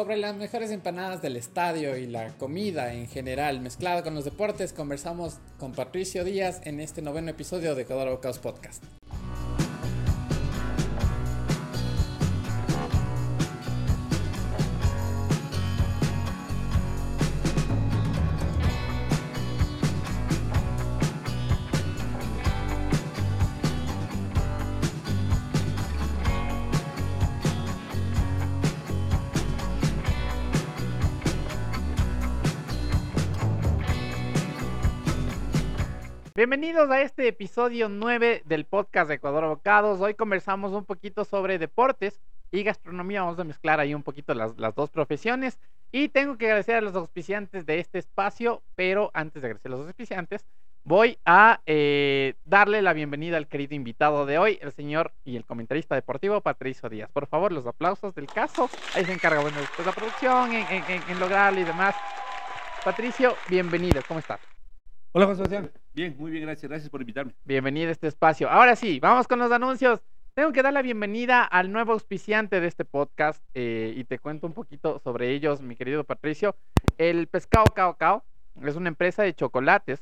sobre las mejores empanadas del estadio y la comida en general, mezclada con los deportes, conversamos con Patricio Díaz en este noveno episodio de Ecuador Bocados Podcast. Bienvenidos a este episodio 9 del podcast de Ecuador Abocados. Hoy conversamos un poquito sobre deportes y gastronomía. Vamos a mezclar ahí un poquito las, dos profesiones. Y tengo que agradecer a los auspiciantes de este espacio, pero antes de agradecer a los auspiciantes, voy a eh, darle la bienvenida al querido invitado de hoy, el señor y el comentarista deportivo Patricio Díaz. Por favor, los aplausos del caso. Ahí se encarga, bueno, después la producción, en, en lograrlo y demás. Patricio, bienvenido. ¿Cómo estás? Hola, Juan Sebastián. Bien, muy bien, gracias. Gracias por invitarme. Bienvenido a este espacio. Ahora sí, vamos con los anuncios. Tengo que dar la bienvenida al nuevo auspiciante de este podcast eh, y te cuento un poquito sobre ellos, mi querido Patricio. El Pescado Cao Cao es una empresa de chocolates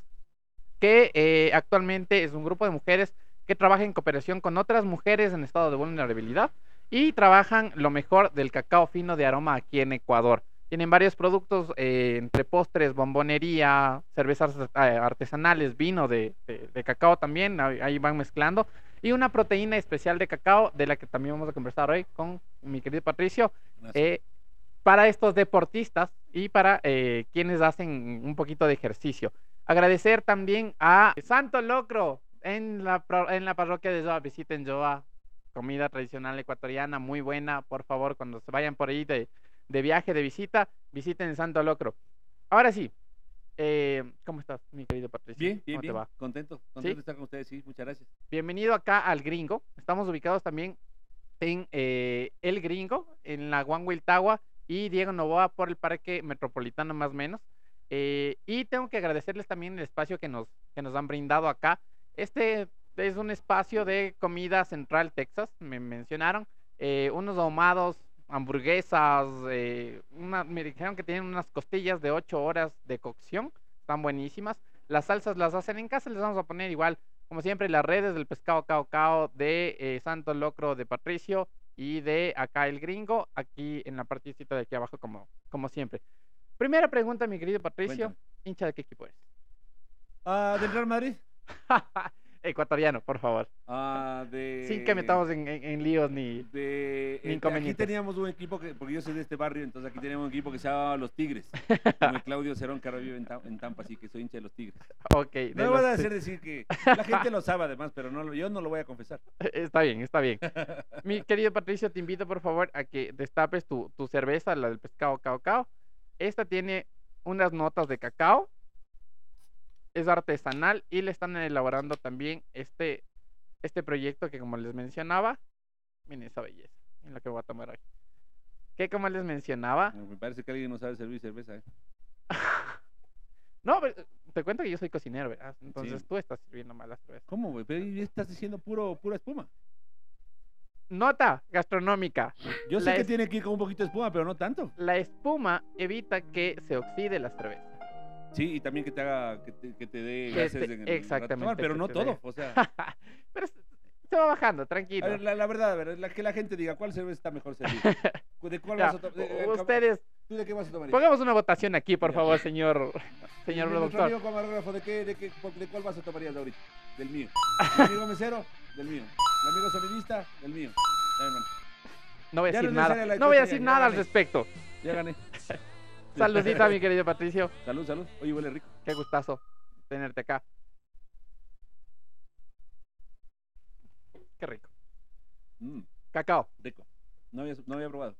que eh, actualmente es un grupo de mujeres que trabaja en cooperación con otras mujeres en estado de vulnerabilidad y trabajan lo mejor del cacao fino de aroma aquí en Ecuador. Tienen varios productos eh, entre postres, bombonería, cervezas eh, artesanales, vino de, cacao también, ahí van mezclando. Y una proteína especial de cacao, de la que también vamos a conversar hoy con mi querido Patricio, eh, para estos deportistas y para quienes hacen un poquito de ejercicio. Agradecer también a Santo Locro en la, en la parroquia de Joa. Visiten Joa, comida tradicional ecuatoriana, muy buena. Por favor, cuando se vayan por ahí de de viaje, de visita, visiten Santo Locro. Ahora sí, eh, ¿cómo estás, mi querido Patricio? Bien, bien, bien. Contento, contento de estar con ustedes, sí, muchas gracias. Bienvenido acá al Gringo. Estamos ubicados también en eh, El Gringo, en la Tawa y Diego Novoa por el Parque Metropolitano más o menos. Eh, y tengo que agradecerles también el espacio que nos, que nos han brindado acá. Este es un espacio de comida central Texas, me mencionaron. unos ahumados hamburguesas, eh, una, me dijeron que tienen unas costillas de 8 horas de cocción, están buenísimas. Las salsas las hacen en casa, les vamos a poner igual, como siempre, las redes del pescado cao cao de eh, Santo Locro de Patricio y de acá el gringo, aquí en la partecita de aquí abajo, como, como siempre. Primera pregunta, mi querido Patricio, hincha de qué equipo eres? Ah, del Real Madrid. ecuatoriano, por favor. Ah, de... Sin que metamos en, en, líos ni, de, ni inconvenientes. Aquí teníamos un equipo, que, porque yo soy de este barrio, entonces aquí teníamos un equipo que se llamaba Los Tigres. Como el Claudio Cerón, que ahora vive en, Tampa, así que soy hincha de Los Tigres. Ok. No me voy a hacer decir que la gente lo sabe además, pero no, yo no lo voy a confesar. Está bien, está bien. Mi querido Patricio, te invito por favor a que destapes tu, tu cerveza, la del pescado cao Esta tiene unas notas de cacao es artesanal y le están elaborando también este, este proyecto que como les mencionaba, miren esa belleza en la que voy a tomar hoy. Que como les mencionaba... Me parece que alguien no sabe servir cerveza. ¿eh? no, te cuento que yo soy cocinero, ¿verdad? Entonces tú estás sirviendo malas cerveza. ¿Cómo, güey? Pero estás diciendo puro, pura espuma. Nota gastronómica. Yo sé que tiene que ir con un poquito de espuma, pero no tanto. La espuma evita que se oxide la cerveza. Sí, y también que te haga, que te, que te dé gases en el Exactamente. pero no todo, o sea. pero se va bajando, tranquilo. A ver, la, verdad, a ver, la, que la gente diga, ¿cuál cerveza está mejor servida? ¿De cuál vas a tomar? Ustedes. ¿Tú de qué vas a tomar? Pongamos una votación aquí, por favor, señor, señor productor. amigo camarógrafo, ¿de, qué, de, qué, ¿de cuál vas a tomar ahorita? Del mío. ¿El amigo mesero? Del mío. ¿El amigo sonidista? Del mío. No voy a decir nada. No voy a decir nada al respecto. Ya gané. Saludita, mi querido Patricio. Salud, salud. Oye, huele rico. Qué gustazo tenerte acá. Qué rico. Mm. Cacao. Rico. No había, no había probado.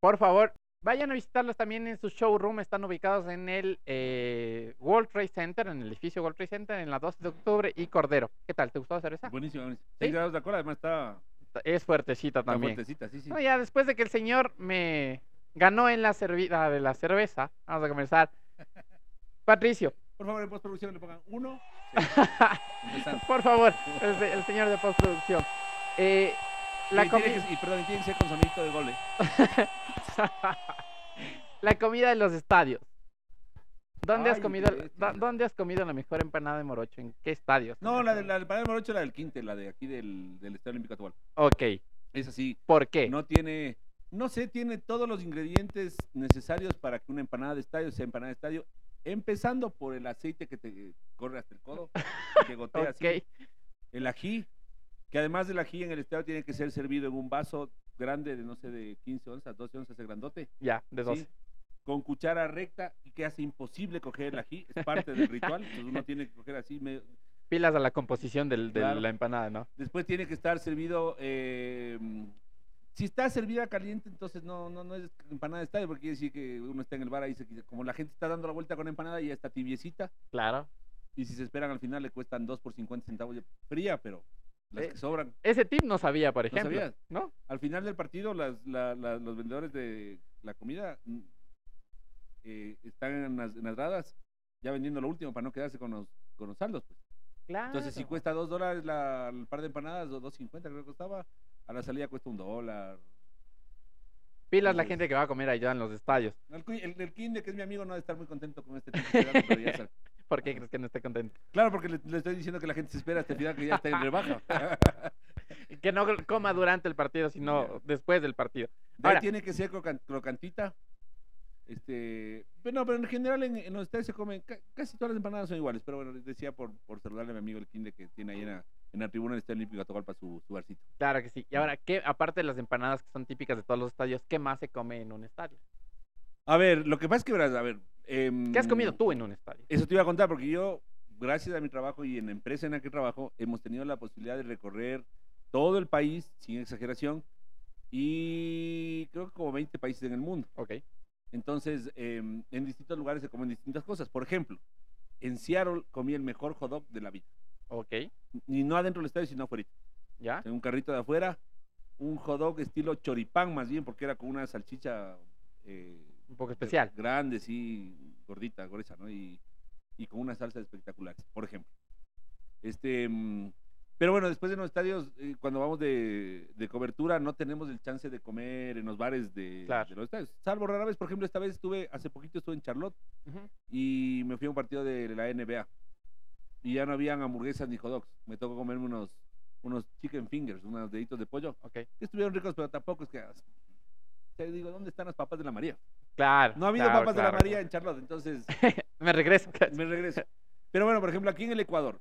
Por favor, vayan a visitarlos también en su showroom. Están ubicados en el eh, World Trade Center, en el edificio World Trade Center, en la 12 de octubre y Cordero. ¿Qué tal? ¿Te gustó la cerveza? Buenísimo, buenísimo. ¿Sí? grados de alcohol, además está... Es fuertecita también. fuertecita, sí, sí. ya después de que el señor me ganó en la servida de la cerveza. Vamos a comenzar. Patricio. Por favor, en postproducción le pongan uno. Por favor, el, señor de postproducción. Eh, la y, y, perdón, tiene que ser con sonito de gole. la comida de los estadios. ¿Dónde has comido dónde has comido la mejor empanada de morocho? ¿En qué estadios? No, la de la del Panel Morocho, la del Quinte, la de aquí del, del Estadio Olímpico Atahualpa. Ok, Es así. ¿por qué? No tiene, no sé, tiene todos los ingredientes necesarios para que una empanada de estadio sea empanada de estadio, empezando por el aceite que te corre hasta el codo, que gotea ok, así, el ají, que además del ají en el estadio tiene que ser servido en un vaso grande de, no sé, de 15 onzas, 12 onzas de grandote, ya, de dos. ¿sí? con cuchara recta y que hace imposible coger el ají, es parte del ritual, entonces uno tiene que coger así, medio- Pilas a la composición del- de Claro. la empanada, ¿no? Después tiene que estar servido. eh, si está servida caliente, entonces no, no, no es empanada de estadio, porque quiere decir que uno está en el bar ahí, se- como la gente está dando la vuelta con empanada y ya está tibiecita. Claro. Y si se esperan al final le cuestan 2 por 50 centavos de fría, pero las Eh, que sobran. Ese tip no sabía, por ¿No ejemplo. sabías? ¿No? Al final del partido, las, la- la- los vendedores de la comida mm, eh, están en las, en las gradas ya vendiendo lo último para no quedarse con los, con los saldos. pues. Claro. Entonces, si cuesta 2 dólares la, el par de empanadas o 2.50 creo que costaba, a la salida cuesta un dólar. Pilas la gente que va a comer allá en los estadios. El, el, el Kinde, que es mi amigo, no debe estar muy contento con este tipo de pero ya sabe. ¿Por qué crees que no esté contento? Claro, porque le, le estoy diciendo que la gente se espera hasta el final que ya está en rebaja. Que no coma durante el partido, sino después del partido. De Ahora- tiene que ser crocan- crocantita. Este, pero no, pero en general en, en los estadios se comen, ca- casi todas las empanadas son iguales, pero bueno, les decía por, por saludarle a mi amigo el Kinde que tiene ahí en la, en la tribuna del Estadio Olímpico de Atahualpa su, su barcito. Claro que sí. Y ahora, ¿qué, aparte de las empanadas que son típicas de todos los estadios, ¿qué más se come en un estadio? A ver, lo que pasa es que, verás, a ver. em, ¿Qué has comido tú en un estadio? Eso te iba a contar, porque yo, gracias a mi trabajo y en la empresa en la que trabajo, hemos tenido la posibilidad de recorrer todo el país, sin exageración, y creo que como 20 países en el mundo. Ok. Entonces, em, en distintos lugares se comen distintas cosas. Por ejemplo, en Seattle comí el mejor hot dog de la vida. Ok. Y no adentro del estadio, sino afuera. ¿Ya? En un carrito de afuera, un hot dog estilo choripán más bien, porque era con una salchicha eh, Un poco especial. grande, sí, gordita, gruesa, ¿no? Y, y con una salsa espectacular, por ejemplo. Este, mm, pero bueno, después en los estadios, eh, cuando vamos de, de cobertura, no tenemos el chance de comer en los bares de, Claro. de los estadios. Salvo rara vez, por ejemplo, esta vez estuve, hace poquito estuve en Charlotte y me fui a un partido de la NBA. Y ya no habían hamburguesas ni hot dogs. Me tocó comerme unos, unos chicken fingers, unos deditos de pollo. Ok. que estuvieron ricos, pero tampoco es que... Te digo, ¿dónde están las papas de la María? Claro. No ha habido claro, papas de claro, la María claro. en Charlotte, entonces Me regreso. me regreso. Pero bueno, por ejemplo, aquí en el Ecuador,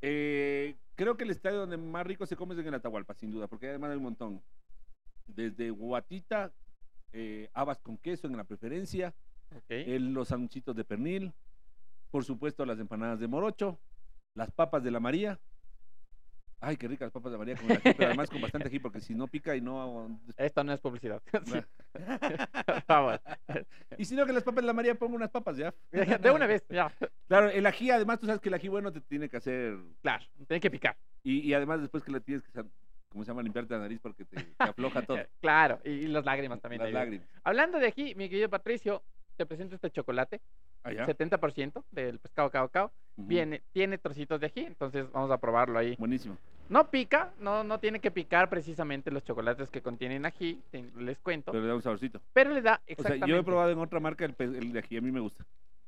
eh, creo que el estadio donde más rico se come es en el Atahualpa, sin duda, porque además hay un montón. Desde guatita, eh, habas con queso en la preferencia, Ok. el- los sanchitos de pernil, por supuesto las empanadas de morocho, las papas de la María. Ay, qué ricas las papas de María con ají, pero además con bastante ají, porque si no pica y no... Esto no es publicidad. Favor. y si no, que las papas de la María pongo unas papas ya. De una vez, ya. Claro, el ají, además tú sabes que el ají bueno te tiene que hacer Claro, tiene que picar. Y, y además después que le tienes que, ¿cómo se llama? Limpiarte la nariz porque te, te afloja todo. Claro, y, las lágrimas también. Las lágrimas. Hablando de aquí, mi querido Patricio, te presento este chocolate. Allá. 70% del pescado cao cao. Viene, tiene trocitos de ají, entonces vamos a probarlo ahí. Buenísimo. No pica, no, no tiene que picar precisamente los chocolates que contienen ají, te- les cuento, Pero le da un saborcito. pero le da O sea, exactamente yo he probado en otra marca el, el de ají, a mí me gusta.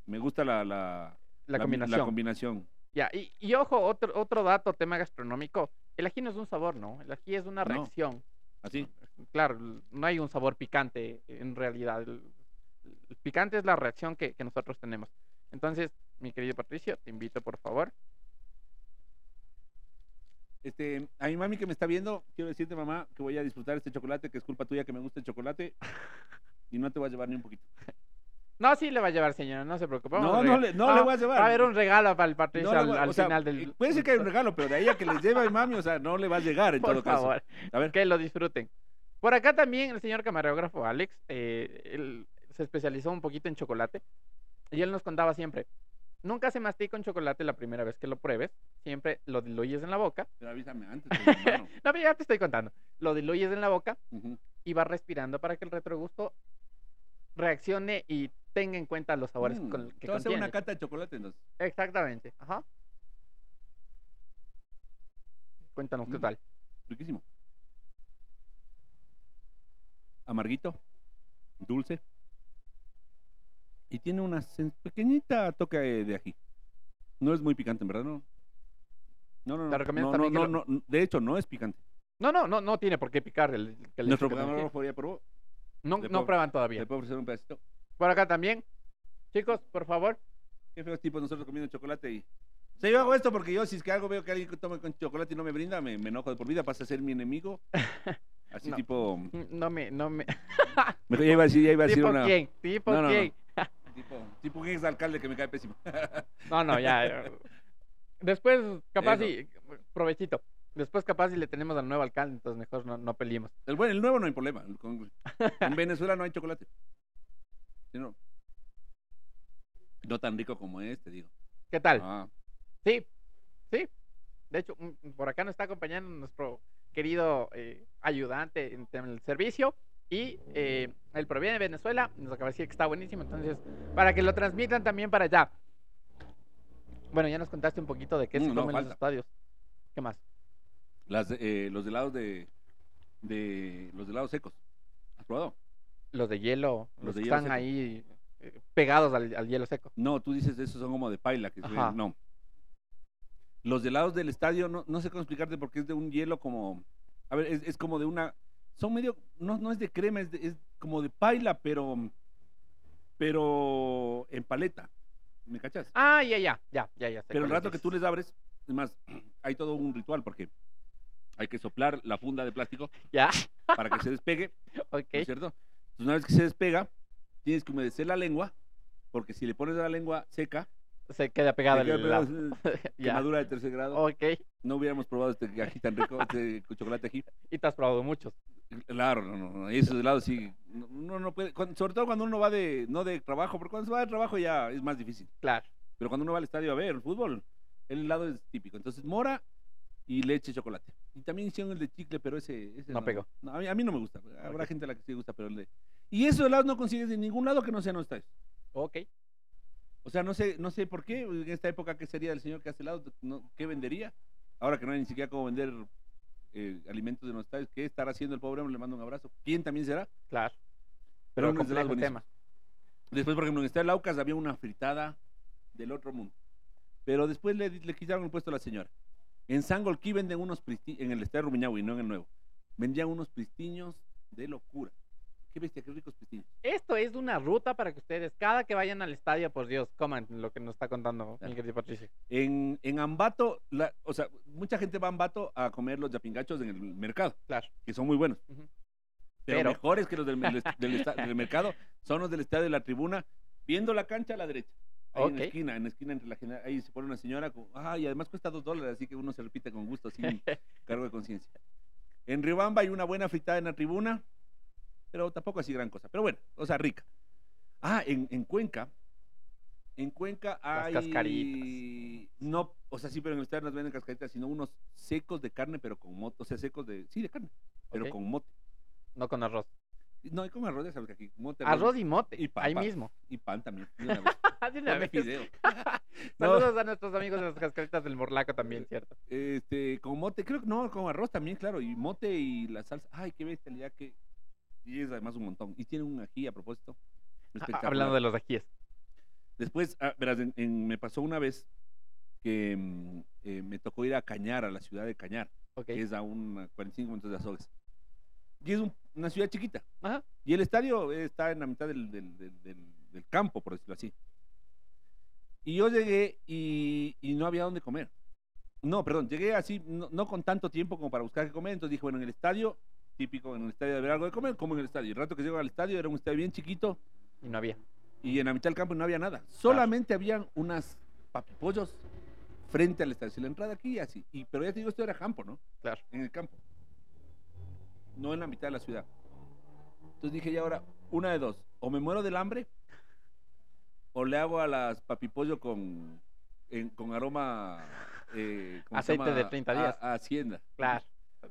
Me gusta la, la, combinación. La combinación. Ya, y, y ojo, otro, otro dato, tema gastronómico, el ají no es un sabor, ¿no? El ají es una No. reacción. Así. Claro, l- no hay un sabor picante en realidad. El, el picante es la reacción que, que nosotros tenemos. Entonces, mi querido Patricio, te invito por favor. Este, a mi mami que me está viendo, quiero decirte, mamá, que voy a disfrutar este chocolate, que es culpa tuya que me gusta el chocolate. Y no te voy a llevar ni un poquito. No, sí le va a llevar, señora, no se preocupe. No, no le, no va- le voy a llevar. Va a haber un regalo para el Patricio No al, voy a- al o sea, final del... eh, Puede ser que hay un regalo, pero de ahí a que les lleve a mi mami, o sea, no le va a llegar en Por todo caso. favor, A ver. que lo disfruten. Por acá también el señor camarógrafo Alex, eh, él se especializó un poquito en chocolate y él nos contaba siempre, nunca se mastica un chocolate la primera vez que lo pruebes, siempre lo diluyes en la boca. Pero avísame antes, hermano. No, pero ya te estoy contando. Lo diluyes en la boca y vas respirando para que el retrogusto reaccione y tenga en cuenta los sabores Mm, con- que hacer una contiene. cata de chocolate entonces. Exactamente. Ajá. Cuéntanos qué Mm. tal. Riquísimo. Amarguito, dulce, y tiene una pequeñita toque de ají. No es muy picante, en verdad, no. No, no, no. No, también no, que no, no, De hecho, no es picante. No, no, no, no tiene por qué picar el, le Nuestro programa ya probó. No, no puedo- prueban todavía. ¿Le puedo ofrecer un pedacito? Por acá también. Chicos, por favor. Qué feos tipos nosotros comiendo chocolate y... O sea, yo hago esto porque yo, si es que algo veo que alguien toma con chocolate y no me brinda, me, me enojo de por vida, pasa a ser mi enemigo. Así No. tipo... No me, no me. Ya iba a decir, ya iba a decir ¿Tipo una... quién? ¿Tipo No, no, no. quién? Tipo, tipo un ex alcalde que me cae pésimo. No, no, ya. Después, capaz y. Provechito. Después, capaz y le tenemos al nuevo alcalde, entonces mejor no, no peleemos. El, bueno, el nuevo no hay problema. con- en Venezuela no hay chocolate. No. Tan rico como este, digo. ¿Qué tal? Ah, Sí, sí. De hecho, mm, por acá nos está acompañando nuestro querido eh, ayudante en, en el servicio. Y eh, él proviene de Venezuela. Nos acaba de decir que está buenísimo. Entonces, para que lo transmitan también para allá. Bueno, ya nos contaste un poquito de qué se Mm, no, come en los estadios. ¿Qué más? las, eh, los helados de, de... Los helados secos. ¿Has probado? Los de hielo, Los los, de que hielo están seco. ahí eh, pegados al, al hielo seco. No, tú dices esos son como de paila. Que se Ajá. no. Los helados del estadio, no, no sé cómo explicarte porque es de un hielo como... A ver, es, es como de una... Son medio... No, no es de crema, es, de- es como de paila, pero... Pero en paleta. ¿Me cachas? Ah, ya, ya, ya, ya, ya. Pero el rato que tú les abres, es más, hay todo un ritual porque hay que soplar la funda de plástico Ya, para que se despegue, ok. ¿no es cierto? Entonces, una vez que se despega, tienes que humedecer la lengua, porque si le pones la lengua seca, Se queda pegado te queda el pegado, Ya, quemadura de tercer grado. ok. No hubiéramos probado este ají tan rico, este chocolate ají. Y te has probado muchos. Claro, no, no, no, esos helados sí, no, uno no puede, cuando- sobre todo cuando uno va de, no de trabajo, porque cuando se va de trabajo ya es más difícil. Claro. Pero cuando uno va al estadio a ver el fútbol, el helado es típico. Entonces, mora y leche chocolate. Y también hicieron el de chicle, pero ese, ese No pegó. A, mí, a mí no me gusta. Habrá gente a la que sí gusta, pero el de... Y esos helados no consigues en ningún lado que no sean los estadios. Ok. O sea, no sé, no sé por qué, en esta época, ¿qué sería el señor que hace helados? No, ¿Qué vendería? Ahora que no hay ni siquiera cómo vender eh, alimentos de los estadios, ¿qué estará haciendo el pobre hombre? Le mando un abrazo. ¿Quién también será? Claro. Pero el buenísimos. tema. Después, por ejemplo, en el Estadio Laucas había una fritada del otro mundo. Pero después le, le quitaron el puesto a la señora. En Sangolquí venden unos pristiños, en el Estadio Rumiñahui, no en el nuevo. Vendían unos pristiños de locura. Qué bestia, qué ricos. Esto es una ruta para que ustedes, cada que vayan al estadio, por Dios, coman lo que nos está contando Claro. mi querido Patricio. En, en Ambato, la- o sea, mucha gente va a Ambato a comer los yapingachos en el mercado, Claro. que son muy buenos. Pero, Pero- mejores que los del, del del mercado son los del estadio de la tribuna, viendo la cancha a la derecha. Ahí en la esquina, en la esquina entre la general, ahí se pone una señora, con, ah, y además cuesta dos dólares, así que uno se repite con gusto, sin cargo de conciencia. En Riobamba hay una buena fritada en la tribuna, pero tampoco así gran cosa. Pero bueno, o sea, rica. Ah, en, en Cuenca, en Cuenca Las hay... cascaritas. No, o sea, sí, pero en el estadio no venden cascaritas, sino unos secos de carne, pero con mote, o sea, secos de, sí, de carne, pero con mote. No con arroz. No, hay como arroz, ya sabes que aquí, mote, Arroz y mote. y ahí papa. mismo. y pan también. de una vez. De una Ponle vez. fideo. No. Saludos a nuestros amigos de las cascaritas del Morlaco también, ¿cierto? Este, con mote, creo que no, con arroz también, claro, y mote y la salsa. Ay, qué bestialidad que. Y es además un montón. Y tiene un ají a propósito. Ah. Hablando de los ajíes. Después, ah, verás, en- en- me pasó una vez que mm, eh, me tocó ir a Cañar, a la ciudad de Cañar, Ok. que es a un 45 minutos de Azogues. Y es un- una ciudad chiquita. Ajá. Y el estadio está en la mitad del, del- del- del- del campo, por decirlo así. Y yo llegué y, y no había dónde comer. No, perdón, llegué así, no, no con tanto tiempo como para buscar qué comer. Entonces dije, bueno, en el estadio, típico, en el estadio de haber algo de comer, como en el estadio. Y el rato que llego al estadio era un estadio bien chiquito Y no había. y en la mitad del campo no había nada. Solamente habían unas papipollos frente al estadio. Si la entrada aquí, así. Y, pero ya te digo, esto era campo, ¿no? Claro. En el campo. No en la mitad de la ciudad. Entonces dije, ya ahora, una de dos. O me muero del hambre, o le hago a las papipollo con, en- con aroma... eh, ¿cómo se Aceite de 30 días. A, a Hacienda. Claro.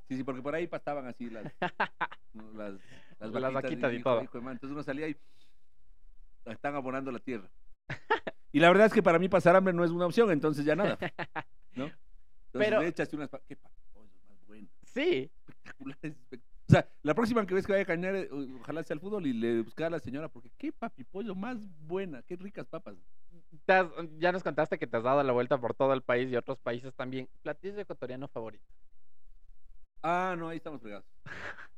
Sí, sí, porque por ahí pastaban así las, las, las, Las vaquitas y todo. Entonces uno salía y están abonando la tierra. Y la verdad es que para mí pasar hambre no es una opción, entonces ya nada. ¿no? Entonces Pero- le echaste unas... ¿Qué más? Sí. Espectaculares. espe- O sea, la próxima que ves que vaya a cañar, eh, ojalá sea el fútbol y le buscar a la señora, porque qué papi pollo más buena, qué ricas papas. Has- ya nos contaste que te has dado la vuelta por todo el país y otros países también. Platillo ecuatoriano favorito. Ah, no, ahí estamos pegados.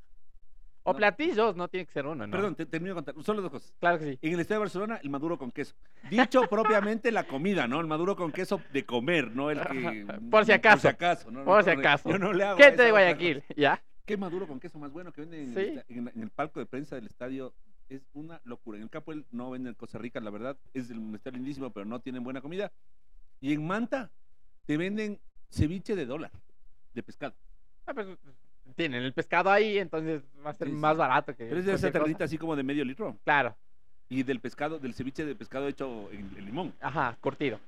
O No. platillos, no tiene que ser uno, ¿no? Perdón, te, termino de contar. Solo dos cosas. Claro que sí. En el estadio de Barcelona, el maduro con queso. Dicho propiamente la comida, ¿no? El maduro con queso de comer, no el que. Por si acaso. Por si acaso, ¿no? Por si No, acaso. Yo no le hago. a ¿Qué esa te de otra Guayaquil? cosa. ¿Ya? Qué maduro con queso más bueno que venden en, Sí. el, esta- en la- en el palco de prensa del estadio. Es una locura. En el Capo no venden cosas ricas, la verdad. Es el está lindísimo, pero no tienen buena comida. Y en Manta te venden ceviche de dólar, de pescado. Ah, pues, tienen el pescado ahí, entonces va a ser Sí, sí. más barato que. Pero es de esa cualquier cosa. así como de medio litro. Claro, Y del pescado, del ceviche de pescado hecho en, en limón. ajá, curtido.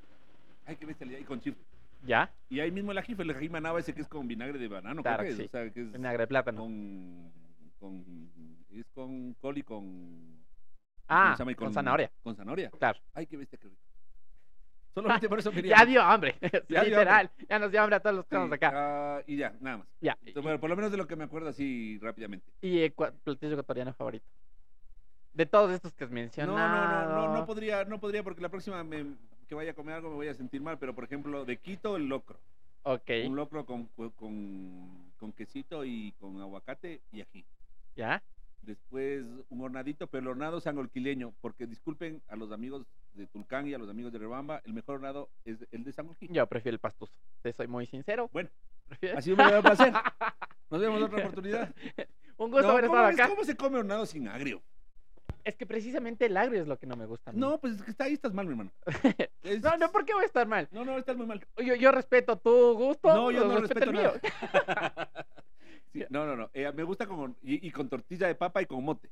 Ay, qué bestialidad. Y con chifre. ¿Ya? Y ahí mismo el ají, el ají manaba ese que es con vinagre de banano, creo Claro que que es. sí. O sea, que es Vinagre de plátano. con, con, es con col y con... ¿cómo Ah, se llama? Y con zanahoria. Con zanahoria. Claro. Ay, qué bestia, qué rico. Solamente por eso quería... Ya dio hambre. Ya dio literal. Ya nos dio hambre a todos los que Sí, estamos acá. ah, y ya, nada más. Ya. Bueno, por lo menos de lo que me acuerdo así rápidamente. Y ecua- platillo ecuatoriano favorito. De todos estos que has No, mencionado. no, no, no, no podría, no podría porque la próxima me- que vaya a comer algo me voy a sentir mal, pero por ejemplo, de Quito el locro. Ok, Un locro con, con, con quesito y con aguacate y ají. ya. Después un hornadito, pero el hornado sangolquileño, porque disculpen a los amigos de Tulcán y a los amigos de Rebamba, el mejor hornado es el de Sangolquí. Yo prefiero el pastuso. Te soy muy sincero. Bueno, Prefiero- así me da placer. Nos vemos en otra oportunidad. Un gusto No, haber ¿cómo, estado acá. ¿Cómo se come hornado sin agrio? Es que precisamente el agrio es lo que no me gusta. No, pues es que está ahí, estás mal, mi hermano. Es- no, no, ¿por qué voy a estar mal? No, no, estás muy mal. Yo, yo respeto tu gusto. No, yo no respeto respeto el mío. Sí, no, no, no. eh, me gusta con, y, y con tortilla de papa y con mote.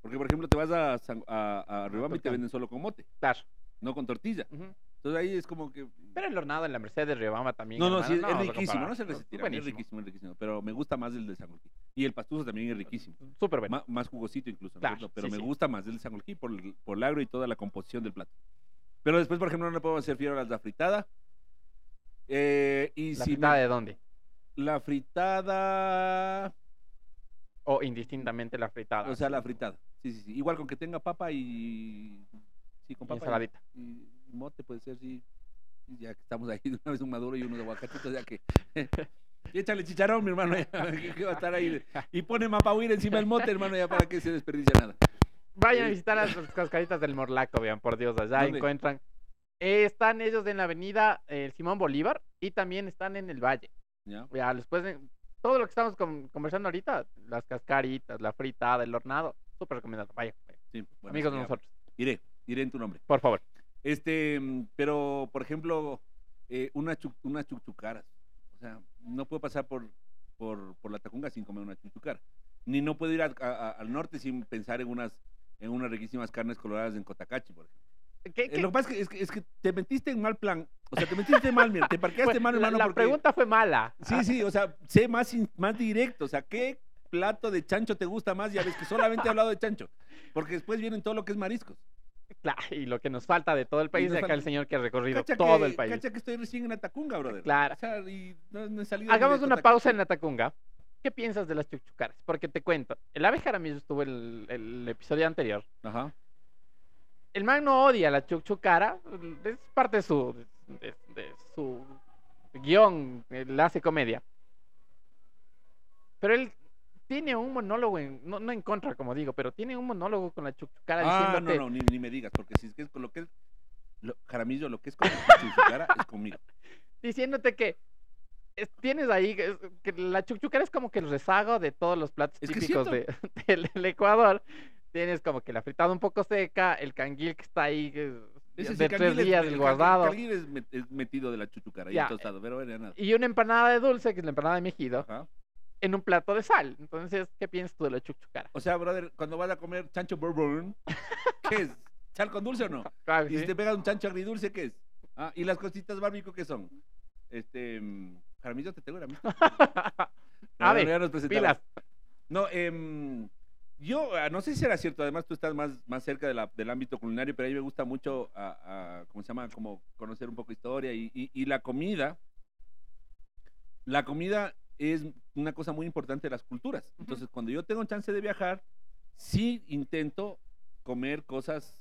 Porque, por ejemplo, te vas a, San- a, a Riobamba y te venden solo con mote, Claro. no con tortilla. ujú. Entonces ahí es como que... Pero el hornado en la Merced de Riobamba también. No, no, hermano, sí, es riquísimo, comparar. no se Es resistirá, es buenísimo. riquísimo, es riquísimo, pero me gusta más el de Sangolquí. Y el pastuso también es riquísimo, Súper bueno. Ma- más jugosito incluso, ¿no es Claro, cierto? pero sí, me sí. gusta más el de Sangolquí por, el- por el agro y toda la composición del plato. Pero después, por ejemplo, no le puedo hacer fiero a la fritada. Eh, y ¿La si me- fritada de dónde? La fritada, O indistintamente la fritada. o sea, la fritada, sí, sí, sí, igual con que tenga papa y, sí, con papa y- ensaladita. y mote puede ser, sí. Ya que estamos ahí de una vez un maduro y unos aguacatitos, ya que. y échale chicharrón, mi hermano, ya, que, va a estar ahí. Y pone mapahuir encima del mote, hermano, ya para que se desperdicie nada. Vayan a Eh, visitar las cascaditas del Morlaco, vean, por Dios, allá ¿Dónde? encuentran. Eh, están ellos en la avenida eh, Simón Bolívar y también están en el Valle. ¿Ya? Ya, después de todo lo que estamos con- conversando ahorita, las cascaritas, la fritada, el hornado, súper recomendado. Vaya, vaya. Sí, bueno, amigos de nosotros, Iré, iré en tu nombre. por favor. Este, mm, pero, por ejemplo, eh, una unas chuchucaras. O sea, no puedo pasar por, por, por la Tacunga sin comer una chuchucara. Ni no puedo ir a- a- a- al norte sin pensar en unas, en unas riquísimas carnes coloradas en Cotacachi, por ejemplo. ¿Qué- Eh, qué- Lo que pasa es que, es, que, es que te metiste en mal plan. O sea, te metiste mal, mira, te parqueaste Pues, mal, la, hermano. la porque- pregunta fue mala. Sí, sí, o sea, sé más, más directo. O sea, ¿qué plato de chancho te gusta más? Ya ves que solamente he hablado de chancho. Porque después vienen todo lo que es mariscos. Claro, y lo que nos falta de todo el país, de acá falta- el señor que ha recorrido Cacha todo que, el país. cacha que estoy recién en la Tacunga, brother. Claro. O sea, y no, no he salido Hagamos una Cotacachi. pausa en la Tacunga. ¿Qué piensas de las chuchucaras? Porque te cuento, el ave Jaramillo estuvo el, el episodio anterior. Ajá. El man no odia la chuchucara, es parte de su, de, de su guion, él hace comedia. Pero él tiene un monólogo, en- no, no en contra, como digo, pero tiene un monólogo con la chuchucara Ah, diciéndote, no, no, ni, ni me digas, porque si es que es con lo que es. Lo, Jaramillo, lo que es con su cara es conmigo. diciéndote que es- tienes ahí, que, es- que la chuchucara es como que el rezago de todos los platos es típicos de, del, del Ecuador. Tienes como que la fritada un poco seca, el canguil que está ahí que es de tres canguil es- días, el el can- guardado. canguil es, met- es metido de la chuchucara y Ya, tostado, pero bueno, nada. Y una empanada de dulce, que es la empanada de mejido, Ajá. en un plato de sal. Entonces, ¿qué piensas tú de la chuchucara? O sea, brother, cuando vas a comer chancho bourbon, ¿qué es? ¿Sal con dulce o no? Claro Y si te pegas un chancho agridulce, ¿qué es? Ah, ¿Y las cositas barbecue qué son? Este. mm, Jaramillo, te tengo misma. A ver, ya nos pilas. No, em, yo ah, no sé si será cierto, además tú estás más, más cerca de la- del ámbito culinario, pero a mí me gusta mucho, ah, ah, ¿cómo se llama? Como conocer un poco historia y, y- y la comida. La comida es una cosa muy importante de las culturas. Entonces, cuando yo tengo chance de viajar, sí intento comer cosas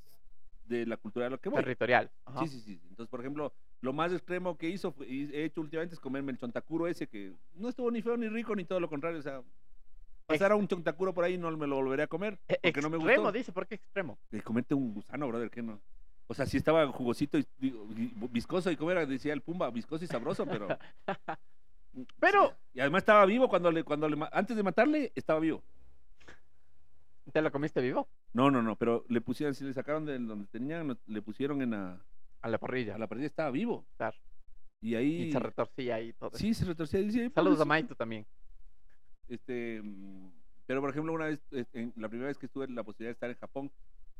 de la cultura de lo que voy. Territorial. Ajá. Sí, sí, sí. Entonces, por ejemplo, lo más extremo que hizo, he hecho últimamente es comerme el chontacuro ese, que no estuvo ni feo ni rico ni todo lo contrario. O sea, pasar a un chontacuro por ahí no me lo volveré a comer, E- porque no me extremo, gustó. dice, ¿por qué extremo? De comerte un gusano, brother, que no. O sea, sí estaba jugosito y digo, viscoso y comer, decía el Pumba, viscoso y sabroso, pero. Pero- Y además estaba vivo cuando le, cuando le, antes de matarle, estaba vivo. ¿Te lo comiste vivo? No, no, no, pero le pusieron, si le sacaron de donde tenían, le pusieron en la, A la parrilla. a la partida, estaba vivo. Claro. Y ahí. Y se retorcía ahí todo. Sí, se retorcía. y decía, "Ay, Saludos a pobrecito". Maito también. Este, mm, pero por ejemplo, una vez, eh, en la primera vez que estuve la posibilidad de estar en Japón,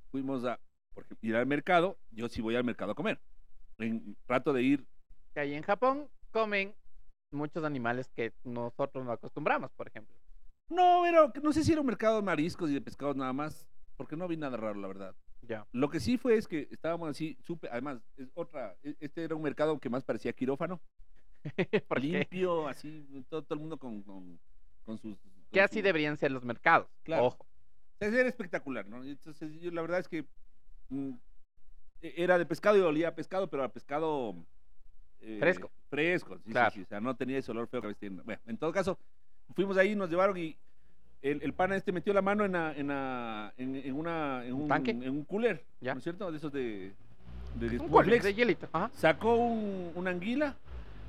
fuimos a por ejemplo, ir al mercado. Yo sí voy al mercado a comer. En, trato de ir. Que ahí en Japón comen muchos animales que nosotros no acostumbramos, por ejemplo. No, pero no sé si era un mercado de mariscos y de pescados nada más, porque no vi nada raro, la verdad. Ya. Lo que sí fue es que estábamos así, supe, además, es otra, e- este era un mercado que más parecía quirófano, ¿Por qué? limpio, así, todo, todo el mundo con, con, con sus... Que así su- deberían ser los mercados. Claro. Ojo. Es- Era espectacular, ¿no? Entonces, yo la verdad es que mm, e- era de pescado y olía a pescado, pero a pescado eh, Fresco. Fresco, sí, sí, Claro. sí, o sea, no tenía ese olor feo que a tiene. Bueno, en todo caso, fuimos ahí, nos llevaron y el, el pana este metió la mano en, la- en, la- en, en una, en ¿Un tanque? en un cooler, Ya. ¿no es cierto? De esos de, de, de Un cuerno de hielito. Ajá. Sacó un, una anguila,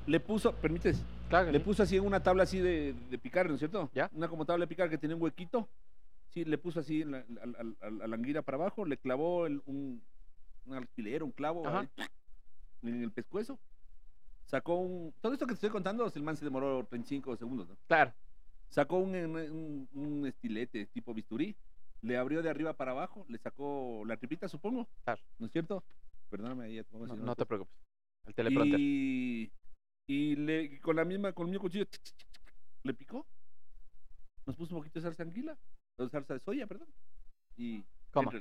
le puso, permites, Claro. le sí. puso así en una tabla así de, de picar, ¿no es cierto? Ya. Una como tabla de picar que tenía un huequito. Sí, le puso así la, a la anguila para abajo, le clavó el- un, un alfiler, un clavo ahí, en el pescuezo. Sacó un... Todo esto que te estoy contando, el man se demoró 35 segundos, ¿no? Claro. Sacó un, un, un estilete tipo bisturí, le abrió de arriba para abajo, le sacó la tripita, supongo. Claro. ¿No es cierto? Perdóname ahí. No, no te preocupes. El teleprompter. y, y le, con la misma, con el mismo cuchillo, le picó. Nos puso un poquito de salsa anguila, o salsa de soya, perdón. Y. Claro.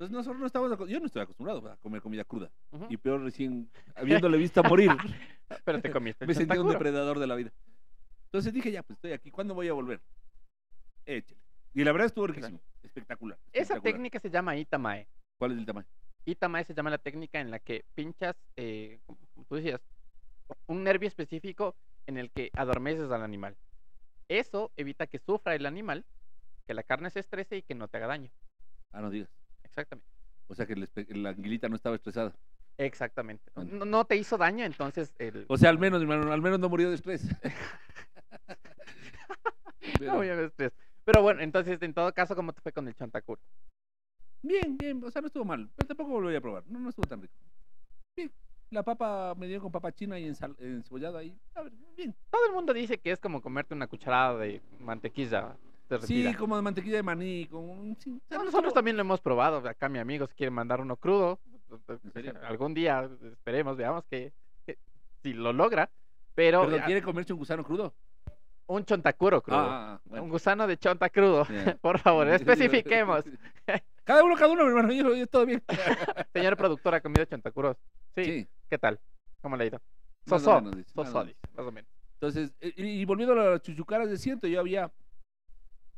Entonces nosotros no estamos, yo no estoy acostumbrado a comer comida cruda. Ujú. Y peor recién, habiéndole visto morir, Pero te comiste. me sentí un depredador de la vida. Entonces dije, ya, pues estoy aquí, ¿cuándo voy a volver? Échele. Y la verdad estuvo riquísimo, espectacular. Esa espectacular. técnica se llama Itamae. ¿Cuál es el tamaño? Itamae se llama la técnica en la que pinchas, eh, como tú decías, un nervio específico en el que adormeces al animal. Eso evita que sufra el animal, que la carne se estrese y que no te haga daño. Ah, no digas. Exactamente. O sea que el la anguilita no estaba estresada. Exactamente. Bueno. No, no te hizo daño, entonces el... O sea, al menos, hermano, al menos no murió de estrés. Pero- No, a ver estrés. Pero bueno, entonces en todo caso, ¿cómo te fue con el chontacuro? Bien, bien, o sea, no estuvo mal, pero tampoco volvería a probar, no, no estuvo tan rico. Bien, la papa me dio con papa china y ensal- encebollada ahí, a ver, bien. Todo el mundo dice que es como comerte una cucharada de mantequilla. Sí, como de mantequilla de maní, con sí, No, nosotros también lo hemos probado. Acá mi amigo si quiere mandar uno crudo. ¿En serio? Algún día esperemos, veamos que, que si lo logra. Pero ah, ¿quiere comerse un gusano crudo? un chontacuro crudo. Ah, ah, bueno. Un gusano de chonta crudo. Por favor, especifiquemos. Cada uno, cada uno, mi hermano, yo, yo todo bien. Señora productora, ¿ha comido chontacuros? Sí. Sí, ¿Qué tal? ¿Cómo le ha ido? más o Sosó. más o menos. dice, más o menos. Entonces, eh, y, y volviendo a las chuchucaras de ciento, yo había,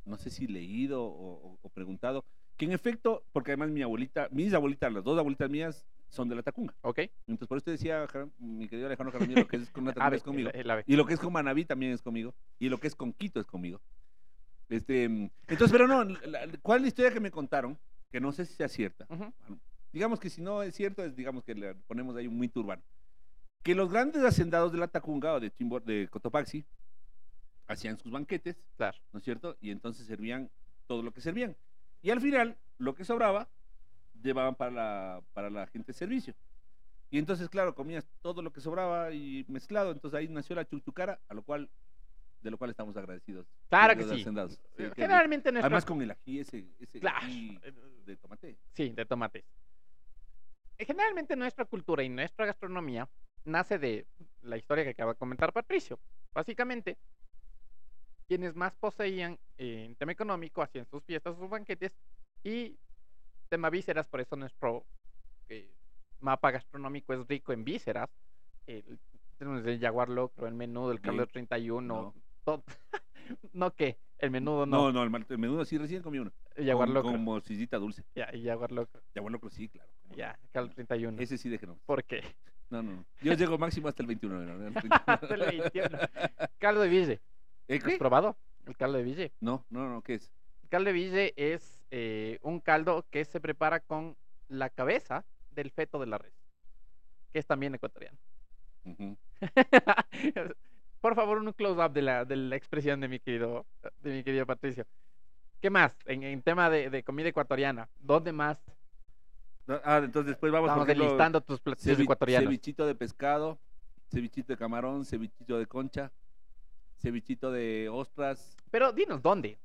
no sé si leído o, o- o preguntado, que en efecto, porque además mi abuelita, mis abuelitas, las dos abuelitas mías, son de la Tacunga. ¿Ok? Entonces, por eso te decía, mi querido Alejandro Jaramillo, lo que es con la Tacunga es conmigo. el- el ave. Y lo que es con Manaví también es conmigo. Y lo que es con Quito es conmigo. Este, entonces, pero no, la- ¿cuál es la historia que me contaron? Que no sé si sea cierta. Ujú. Digamos que si no es cierto, es digamos que le ponemos ahí un mito urbano. Que los grandes hacendados de la Tacunga o de, Chimbo- de Cotopaxi hacían sus banquetes, Claro. ¿no es cierto? Y entonces servían todo lo que servían. Y al final, lo que sobraba, llevaban para la, para la gente de servicio. Y entonces, claro, comías todo lo que sobraba y mezclado. Entonces ahí nació la chuchucara, a lo cual, de lo cual estamos agradecidos. Claro que sí. hacendados. Sí, rico. Generalmente nuestra... Además con el ají ese, ese Claro. ají de tomate. Sí, de tomates. Generalmente nuestra cultura y nuestra gastronomía nace de la historia que acaba de comentar Patricio. Básicamente, quienes más poseían eh, en tema económico hacían sus fiestas, sus banquetes y tema vísceras, por eso nuestro eh, mapa gastronómico es rico en vísceras. El Tenemos el jaguar locro, el menudo, el caldo de 31. No. todo- ¿No qué? El menudo no. No, no, el, menudo sí recién comí uno. el jaguar con, locro. con morcillita dulce. Ya, el jaguar locro. Bueno, creo sí, claro. cómo no. Ya, caldo 31. Ese sí déjenos. ¿Por qué? No, no, no. Yo llego máximo hasta el 21. ¿no? El 31. Hasta el 21. Caldo de ville. ¿Eh, ¿Has qué? probado? El caldo de ville. No, no, no, ¿qué es? El caldo de ville es eh, un caldo que se prepara con la cabeza del feto de la res, que es también ecuatoriano. Ujú. Por favor, un close-up de la, de la expresión de mi querido, de mi querido Patricio. ¿Qué más? En, en tema de, de comida ecuatoriana, ¿dónde más Ah, entonces después vamos, estamos enlistando tus platillos cevi- ecuatorianos? Cevichito de pescado, cevichito de camarón, cevichito de concha, cevichito de ostras. Pero dinos dónde.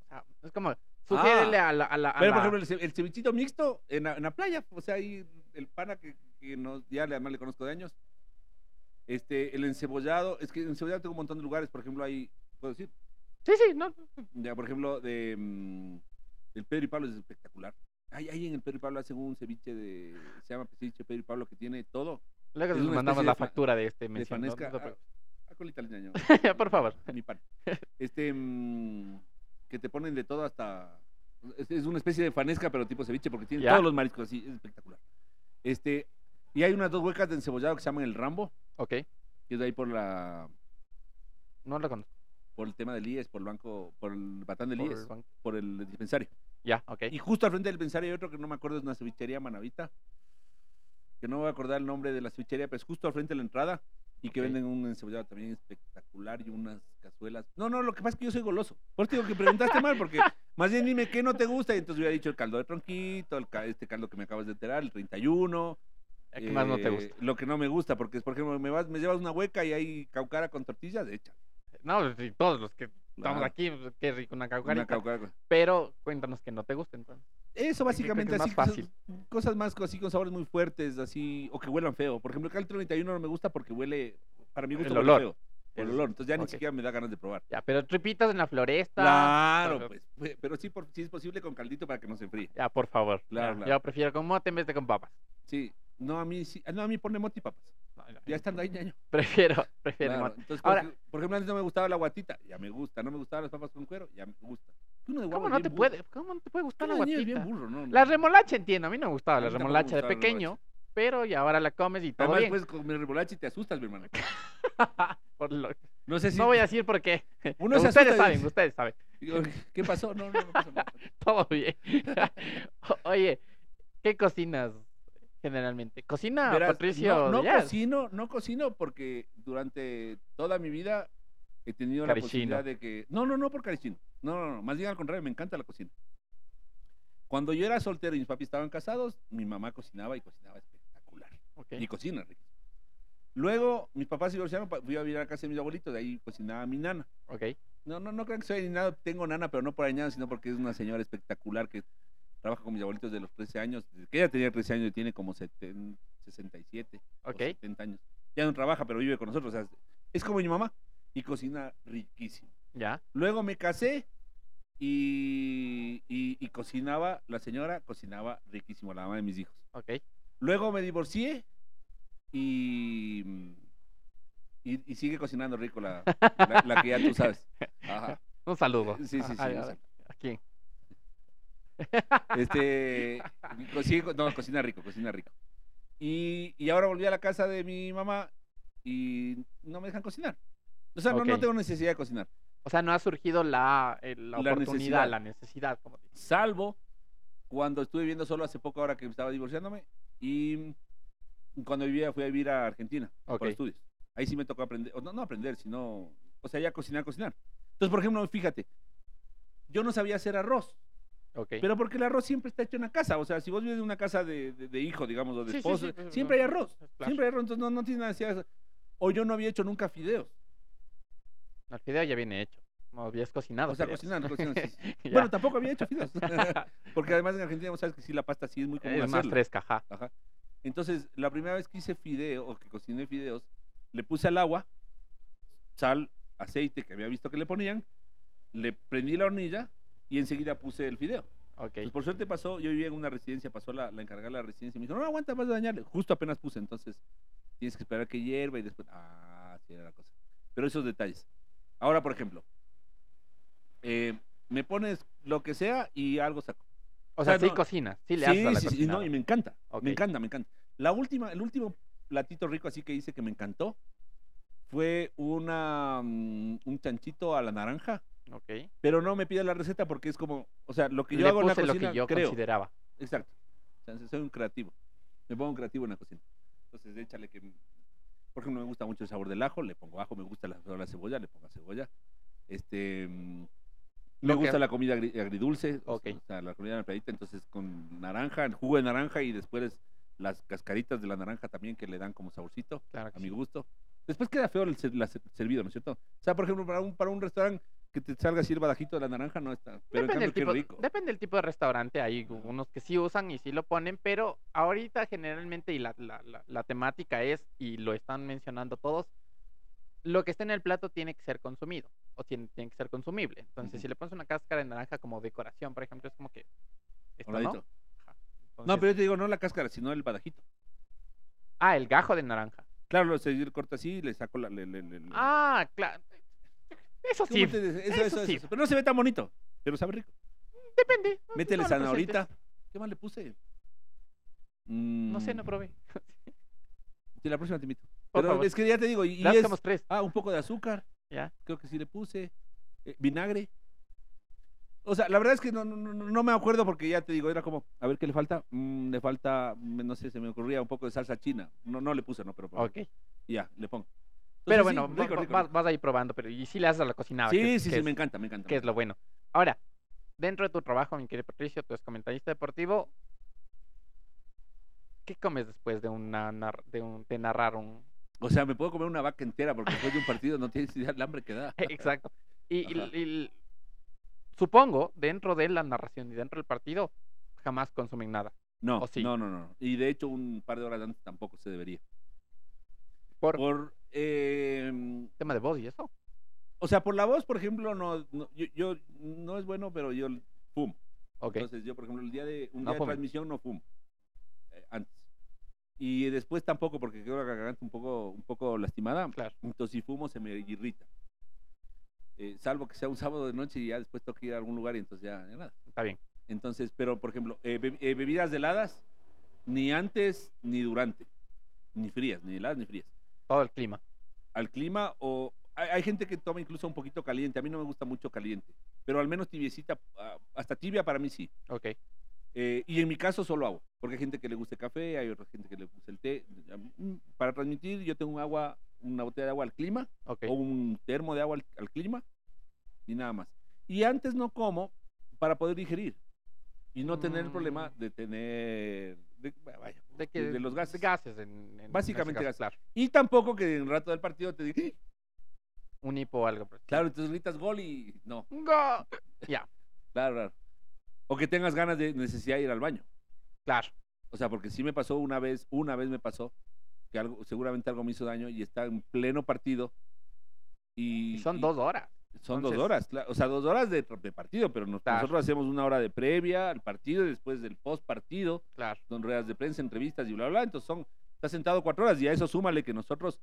Es como, sugiérele a la... A la, a Pero, por la- ejemplo, el cevichito mixto en la, en la playa, o sea, ahí el pana que, que nos, ya le, además le conozco de años. Este, el encebollado, es que en encebollado tengo un montón de lugares, por ejemplo, ahí, puedo decir, Sí, sí, no. ya, por ejemplo, de mm, el Pedro y Pablo es espectacular. Ahí, ahí en el Pedro y Pablo hacen un ceviche de, se llama ceviche Pedro y Pablo, que tiene todo, Luego Es nos una mandamos la de fa- factura de este de mención. no- no fanesca. ah, ah, colita liñaño, Por favor. mi pan. Este, mm, que te ponen de todo hasta, es, es una especie de fanesca, pero tipo ceviche, porque tiene Ya. todos los mariscos así, es espectacular. Este, y hay unas dos huecas de encebollado que se llaman el Rambo, Ok, que es de ahí por la, no lo conozco. por el tema del IES, por el banco, por el batán del Por IES, el banco. por el dispensario. Ya, ok. Y justo al frente del dispensario hay otro que no me acuerdo, es una cevichería manavita, que no voy a acordar el nombre de la cevichería, pero es justo al frente de la entrada y que Ok. venden un encebollado también espectacular y unas cazuelas. No, no, lo que pasa es que yo soy goloso. Por eso te digo que preguntaste mal, porque más bien dime qué no te gusta y entonces hubiera dicho el caldo de tronquito, el ca- este caldo que me acabas de enterar, el 31. ¿Qué más no te eh, gusta? Lo que no me gusta, porque es, por ejemplo, me, vas, me llevas una hueca y hay caucara con tortillas, echa. No, sí, todos los que estamos Claro. aquí, pues, qué rico, una Una caucarita. caucara con- Pero cuéntanos que no te gusta entonces. Eso básicamente es más así, cosas, fácil. cosas más así con sabores muy fuertes, así, o que huelan feo. Por ejemplo, el caldo 31 no me gusta porque huele, para mi gusto El huele olor. feo. El olor, entonces ya ni siquiera me da ganas de probar. Ya, pero tripitas en la floresta. Claro, pero- pues, pe- pero sí, por, sí es posible con caldito para que no se enfríe. Ya, por favor. Claro, ya, claro. Yo prefiero con mote en vez de con papas. Sí, no a mí sí, no a mí pone moti papas. No, no, Ya estando ahí, ñaño. Prefiero, prefiero Claro. Entonces, Ahora- por ejemplo, antes no me gustaba la guatita, ya me gusta. No me gustaban las papas con cuero, ya me gusta. Uno de ¿Cómo no te burro. puede, cómo no te puede gustar la guatita? bien burro, ¿no? La remolacha entiendo, a mí no me gustaba la remolacha de pequeño, pero y ahora la comes y todo Además, bien. con mi remolacha y te asustas, mi hermano. Por lo- No sé si... No voy a decir por qué. Uno se ustedes saben, dice- ustedes saben. Digo, ¿Qué pasó? No, no, no pasó nada. Todo bien. Oye, ¿qué cocinas generalmente? ¿Cocina Verás, Patricio no, no cocino, no cocino porque durante toda mi vida he tenido la Carichino. posibilidad de que... No, no, no por carichino. No, no, no. Más bien al contrario, me encanta la cocina. Cuando yo era soltero y mis papis estaban casados, mi mamá cocinaba y cocinaba espectacular. Ok, Y cocina rico. Luego, mis papás se divorciaron, fui a vivir a la casa de mis abuelitos, de ahí cocinaba mi nana. ok. No, no, no crean que soy ni nada, tengo nana, pero no por añado, sino porque es una señora espectacular que trabaja con mis abuelitos de los 13 años, desde que ella tenía 13 años y tiene como 70, 67 o Ok. 70 años. Ya no trabaja, pero vive con nosotros, o sea, es como mi mamá y cocina riquísimo. Ya. Luego me casé y, y- y cocinaba, la señora cocinaba riquísimo, la mamá de mis hijos. Ok. Luego me divorcié y, y, y sigue cocinando rico la, la, la que ya tú sabes. Ajá. Un saludo. Sí, sí, sí, un saludo. Este, co- sigue co- no, cocina rico, cocina rico. Y, y ahora volví a la casa de mi mamá y no me dejan cocinar. O sea, no, no Ok. tengo necesidad de cocinar. O sea, no ha surgido la, eh, la La oportunidad, necesidad. la necesidad, como. Salvo cuando estuve viviendo solo hace poco, ahora que estaba divorciándome, y cuando vivía, fui a vivir a Argentina Ok. por estudios. Ahí sí me tocó aprender, o no, no aprender, sino, o sea, ya cocinar, cocinar. Entonces, por ejemplo, fíjate, yo no sabía hacer arroz, Ok. pero porque el arroz siempre está hecho en la casa. O sea, si vos vives en una casa de, de- de hijo, digamos, o de Sí, sí, esposo, sí, pues, siempre hay no, arroz. claro. Siempre hay arroz, entonces no, no tienes necesidad de O yo no había hecho nunca fideos. El fideo ya viene hecho. No habías cocinado. O sea, fideos. cocinando, cocinando. sí, sí. Bueno, tampoco había hecho fideos. porque además en Argentina, vos sabes que sí, la pasta sí es muy común es más hacerla. fresca, ajá. Ajá. Entonces, la primera vez que hice fideo, o que cociné fideos, le puse al agua, sal, aceite que había visto que le ponían, le prendí la hornilla y enseguida puse el fideo. Ok. Pues por suerte pasó, yo vivía en una residencia, pasó la, la encargada de la residencia y me dijo, no, aguanta, vas a dañarle. Justo apenas puse, entonces tienes que esperar que hierva y después, ah, así era la cosa. Pero esos detalles. Ahora, por ejemplo, eh, me pones lo que sea y algo saco. O O sea, sea, sí no- cocinas, sí le haces a la sí, sí, no, y me encanta. Me encanta, me encanta. La última, el último platito rico así que hice que me encantó fue una mm, un chanchito a la naranja, Ok. pero no me pide la receta porque es como, o sea, lo que yo le hago en la puse cocina, lo que yo creo. consideraba. Exacto. O sea, soy un creativo. Me pongo creativo en la cocina. Entonces, échale que. Por ejemplo, me gusta mucho el sabor del ajo, le pongo ajo, me gusta la, la cebolla, le pongo cebolla. Este. mm, Me gusta la comida agri- agridulce, o Ok. sea, o sea, la comida planita, entonces con naranja, el jugo de naranja y después las cascaritas de la naranja también que le dan como saborcito, Claro a mi sí. gusto. Después queda feo el, ser- la ser- servido, ¿no es cierto? O sea, por ejemplo, para un, para un restaurante que te salga así el badajito de la naranja, no está. Pero en Depende cambio, del, tipo, rico. depende del tipo de restaurante. Hay unos que sí usan y sí lo ponen, pero ahorita generalmente, y la, la- la- la temática es, y lo están mencionando todos, lo que está en el plato tiene que ser consumido o tiene, tiene que ser consumible. Entonces, si le pones una cáscara de naranja como decoración, por ejemplo, es como que. Esto, ¿no? No, pero yo te digo, no la cáscara, sino el badajito. Ah, el gajo de naranja. Claro, lo seguir corto así y le saco la. le- le- le- le- Ah, claro. Eso ¿Cómo sí? Eso, eso eso, sí. eso. Pero no se ve tan bonito, pero sabe rico. depende. Métele no lo zanahorita. ¿Qué más le puse? No sé, no Mm, probé. Sí, la próxima te invito. Por Pero favor. es que ya te digo, y, y es- tres. Ah, un poco de azúcar. Ya. Creo que sí le puse. eh, vinagre. O sea, la verdad es que no, no, no- me acuerdo porque ya te digo, era como, a ver qué le falta. Mm, le falta, mm, no sé, se me ocurría un poco de salsa china. No, no le puse, no, pero, Ok. ya, le pongo. Pero bueno, sí, rico, rico, vas, rico. vas a ir probando, pero y sí le haces a la cocinada. Sí, que sí, que sí, es- me encanta, me encanta. que es lo bueno. Ahora, dentro de tu trabajo, mi querido Patricio, tú eres comentarista deportivo. ¿Qué comes después de, una, de, un, de narrar un... O sea, me puedo comer una vaca entera porque después de un partido no tienes idea del hambre que da. Exacto. Y, y- Ajá. y- supongo, dentro de la narración y dentro del partido, jamás consumen nada. No, ¿O sí? no, no, no. Y de hecho, un par de horas antes tampoco se debería. Por Por, eh, tema de voz y eso. o sea, por la voz, por ejemplo, no, no, yo, yo- no es bueno, pero yo fumo. Ok. Entonces, yo, por ejemplo, el día de un No día de transmisión no fumo. eh, antes. Y después tampoco, porque quedo la garganta un poco, un poco lastimada. Claro. Entonces, si fumo, se me irrita. Eh, salvo que sea un sábado de noche y ya después tengo que ir a algún lugar y entonces ya, ya nada. Está bien. Entonces, pero por ejemplo, eh, be- eh, bebidas heladas, ni antes ni durante, ni frías, ni heladas ni frías. Todo el clima. Al clima o hay, hay gente que toma incluso un poquito caliente. A mí no me gusta mucho caliente, pero al menos tibiecita, ah, hasta tibia para mí sí. Ok. Eh, y en mi caso solo agua, porque hay gente que le gusta el café, hay otra gente que le gusta el té. Mm, Para transmitir, yo tengo un agua, una botella de agua al clima Ok. o un termo de agua al, al clima y nada más. Y antes no como para poder digerir y no tener el problema Mm. de tener de, vaya, De, que, de los gases. de gases en, en Básicamente gases. Claro. Y tampoco que en el rato del partido te diga, Un hipo o algo. claro, entonces gritas gol y no, Ya, claro, claro. O que tengas ganas de necesidad de ir al baño. claro. O sea, porque sí me pasó una vez, una vez me pasó que algo, seguramente algo me hizo daño y está en pleno partido. Y, Y son y- dos horas. Son dos horas, o sea, dos horas de, de partido, pero nos- Claro. nosotros hacemos una hora de previa al partido y después del post partido, Claro. son ruedas de prensa, entrevistas y bla, bla, entonces son, estás sentado cuatro horas y a eso súmale que nosotros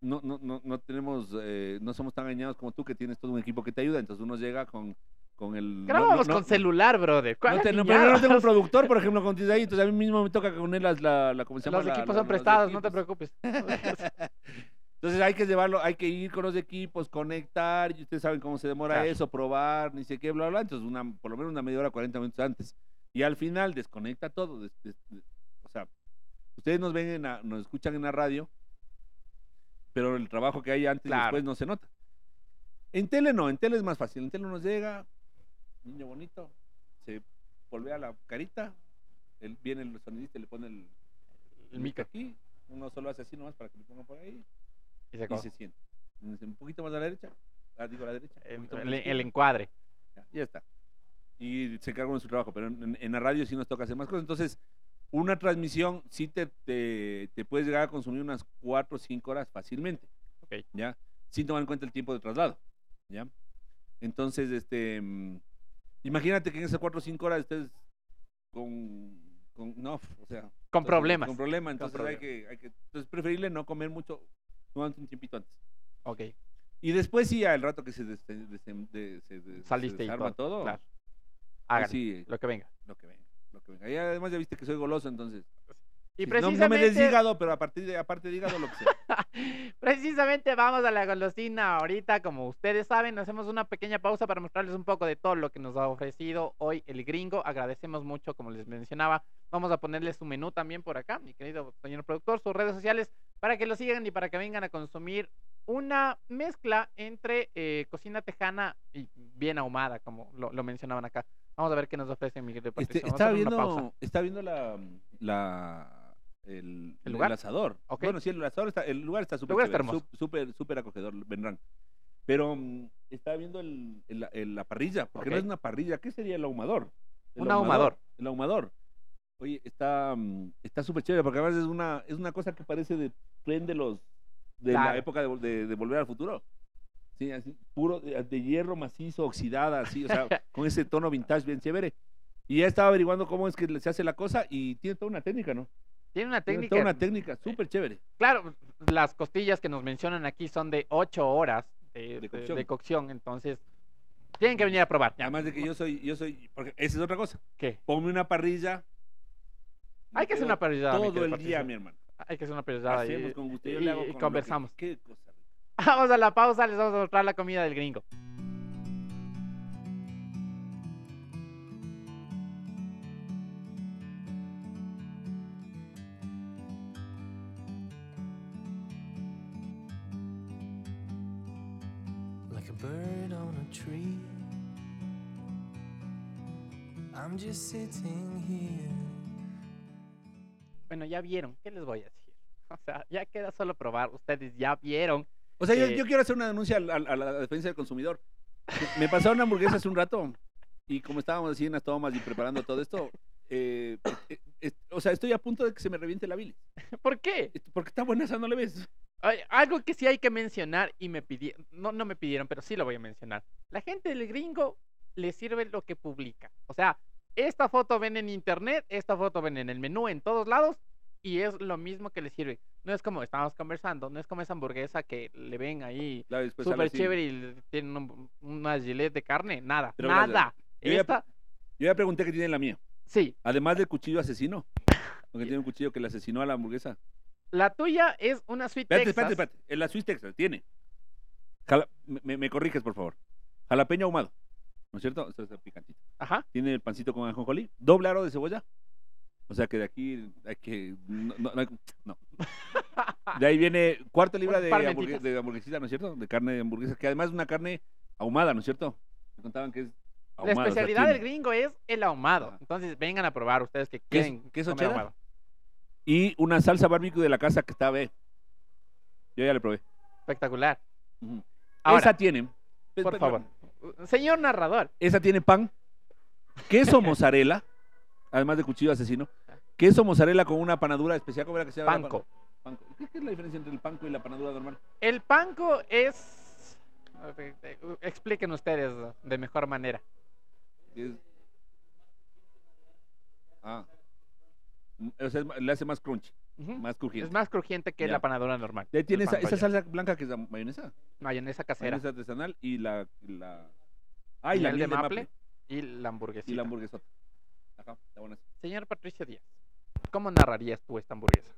no, no, no, no tenemos, eh, no somos tan engañados como tú que tienes todo un equipo que te ayuda, entonces uno llega con, con el... Grabamos no- con celular, brother. ¿Cuál No, te- no, pero tengo un productor, por ejemplo, con ahí, entonces a mí mismo me toca con él las- la, la, ¿cómo se llama? Los La- equipos son prestados, no te preocupes. Entonces hay que llevarlo, hay que ir con los equipos, conectar, y ustedes saben cómo se demora Claro. eso, probar, ni sé qué, bla, bla. Entonces, una, por lo menos una media hora, 40 minutos antes. Y al final desconecta todo. des- des- des- o sea, ustedes nos ven, en la- nos escuchan en la radio, pero el trabajo que hay antes y Claro. después no se nota. En tele no, en tele es más fácil. En tele nos llega, niño bonito, se volvea la carita, él, viene el sonidista y le pone el, El micro. aquí, uno solo hace así nomás para que le pongan por ahí Y se y se siente. Un poquito más a la derecha, ah, digo a la derecha. El, encuadre. ya, ya está. Y se encarga de su trabajo, pero en, la radio sí nos toca hacer más cosas. Entonces, una transmisión sí te, te, te puedes llegar a consumir unas 4 o 5 horas fácilmente. Ok. ¿Ya? Sin tomar en cuenta el tiempo de traslado. ¿Ya? Entonces, este. mm, Imagínate que en esas 4 o 5 horas estés con. con no, o sea. Con entonces, problemas. Con problemas. Entonces, problemas. Hay, que, hay que. Entonces, preferible no comer mucho. Un tiempito antes. Ok. Y después sí, al rato que se, des- desem- de- se Saliste y desarma todo. todo, Claro. pues sí, lo que venga. lo que venga, lo que venga. Y además ya viste que soy goloso, entonces. Y sí, no- no, precisamente, me des hígado, pero a partir de, aparte de hígado, lo que sea. precisamente vamos a la golosina ahorita. Como ustedes saben, hacemos una pequeña pausa para mostrarles un poco de todo lo que nos ha ofrecido hoy el gringo. Agradecemos mucho, como les mencionaba. Vamos a ponerles su menú también por acá, mi querido señor productor, sus redes sociales, para que lo sigan y para que vengan a consumir una mezcla entre eh, cocina tejana y bien ahumada, como lo, lo mencionaban acá. Vamos a ver qué nos ofrece mi querido Este, Patricio. Estaba, viendo, estaba viendo la, la el, ¿El lugar? asador. Ok. Bueno, sí, el asador está, el lugar está súper súper, súper acogedor, vendrán. Pero mm, estaba viendo el, el- el- la parrilla, porque no Ok. es una parrilla, ¿qué sería el ahumador? El Un ahumador. El ahumador. Oye, está mm, está súper chévere, porque además es una, es una cosa que parece de tren de los de la Claro. época de, de- de Volver al Futuro. Sí, así, puro de, de hierro macizo, oxidada, así, o sea, con ese tono vintage bien chévere. Y ya estaba averiguando cómo es que se hace la cosa y tiene toda una técnica, ¿no? Tiene una Tiene técnica. toda una técnica súper chévere. Claro, las costillas que nos mencionan aquí son de 8 horas de, De cocción. de cocción, entonces tienen que venir a probar. Además de que yo soy, yo soy, porque esa es otra cosa. ¿Qué? Ponme una parrilla. Hay que hacer una parrillada. mi Todo el día, mi hermano. Hay que hacer una parrillada y, Hacemos con gusto. Yo y- le hago y que- conversamos. Qué cosa. rica. Vamos a la pausa, les vamos a mostrar la comida del gringo. Bird on a tree. I'm just sitting here. Bueno, ya vieron, ¿qué les voy a decir? O sea, ya queda solo probar, ustedes ya vieron. O sea, yo, yo quiero hacer una denuncia a, la defensa del consumidor. Me pasaron una hamburguesa hace un rato y como estábamos en las tomas y preparando todo esto, eh, eh, eh, o sea, estoy a punto de que se me reviente la bilis. ¿Por qué? Porque está buena esa, ¿no le ves? Algo que sí hay que mencionar y me pidieron, no, no me pidieron, pero sí lo voy a mencionar. La gente del gringo le sirve lo que publica. O sea, esta foto ven en internet, esta foto ven en el menú, en todos lados, y es lo mismo que le sirve. No es como estábamos conversando, no es como esa hamburguesa que le ven ahí Claro, súper chévere y tienen un- una gilet de carne. Nada, Pero nada. yo ya- Yo ya pregunté qué tiene la mía. sí, Además del cuchillo asesino. Porque tiene un cuchillo que le asesinó a la hamburguesa. La tuya es una sweet Espérate, Texas. espérate, espérate. La Swiss Texas tiene. Jala- me- me, corriges, por favor. Jalapeño ahumado. ¿No es cierto? Esto es picantito. Ajá. Tiene el pancito con ajonjolí. Doble aro de cebolla. O sea que de aquí hay que. No. De ahí viene cuarto libra de, hamburguesita, ¿no es cierto? De carne de hamburguesa, que además es una carne ahumada, ¿no es cierto? Me contaban que es La ahumada. o sea, especialidad del gringo es el ahumado. Entonces vengan a probar ustedes que ¿Queso- quieren queso comer cheddar? ahumado. Y una salsa barbecue de la casa que está B. Yo ya le probé. Espectacular. Ahora, Esa tiene. por Pe- favor. Señor narrador, Esa tiene pan, queso mozzarella, además de cuchillo asesino. Queso mozzarella con una panadura especial, ¿cómo era que se llama? la panco. pan- panco. ¿Qué, es la diferencia entre el panco y la panadura normal? El panco es... Expliquen ustedes de mejor manera. Es- Ah. O sea, le hace más crunchy, Ujú. más crujiente. Es más crujiente que Ya. la panadura normal. Tiene esa, salsa blanca que es la mayonesa. Mayonesa casera. Mayonesa artesanal y la. la... Ah, y la miel de miel de maple maple. y la hamburguesita. Y la hamburguesota. Ajá, está buena. Señor Patricio Díaz, ¿cómo narrarías tú esta hamburguesa?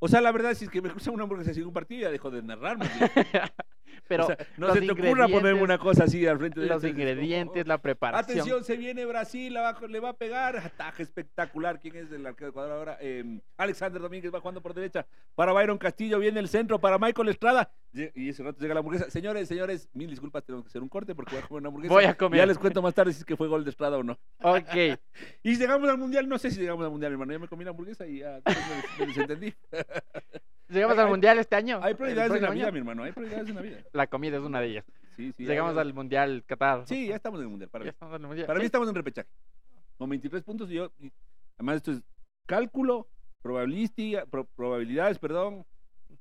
O sea, la verdad, si es que me gusta una hamburguesa sin un partido, ya dejo de narrarme. Pero o sea, no se te ocurra ponerme una cosa así al frente de los ingredientes, "Oh, la preparación. Atención, se viene Brasil, va- le va a pegar. Ataque espectacular. ¿Quién es el arquero de Ecuador ahora? Eh, Alexander Domínguez va jugando por derecha. Para Byron Castillo viene el centro. Para Michael Estrada. Y ese rato llega la hamburguesa. Señores, señores, mil disculpas, tenemos que hacer un corte porque voy a comer una hamburguesa. Voy a comer. Ya les cuento más tarde si es que fue gol de Estrada o no. Ok. Y llegamos al mundial, no sé si llegamos al mundial, hermano. Ya me comí la hamburguesa y ya me, me desentendí. Llegamos al mundial este año. Hay prioridades en la vida, mi hermano. Hay prioridades en la vida. La comida es una de ellas. Sí, sí. Llegamos al mundial Qatar. Sí, ya estamos en el mundial. Para Ya mí. estamos en el mundial. Para mí estamos en repechaje. Con 23 puntos y yo. y además, esto es cálculo, probabilística, pro- probabilidades, perdón.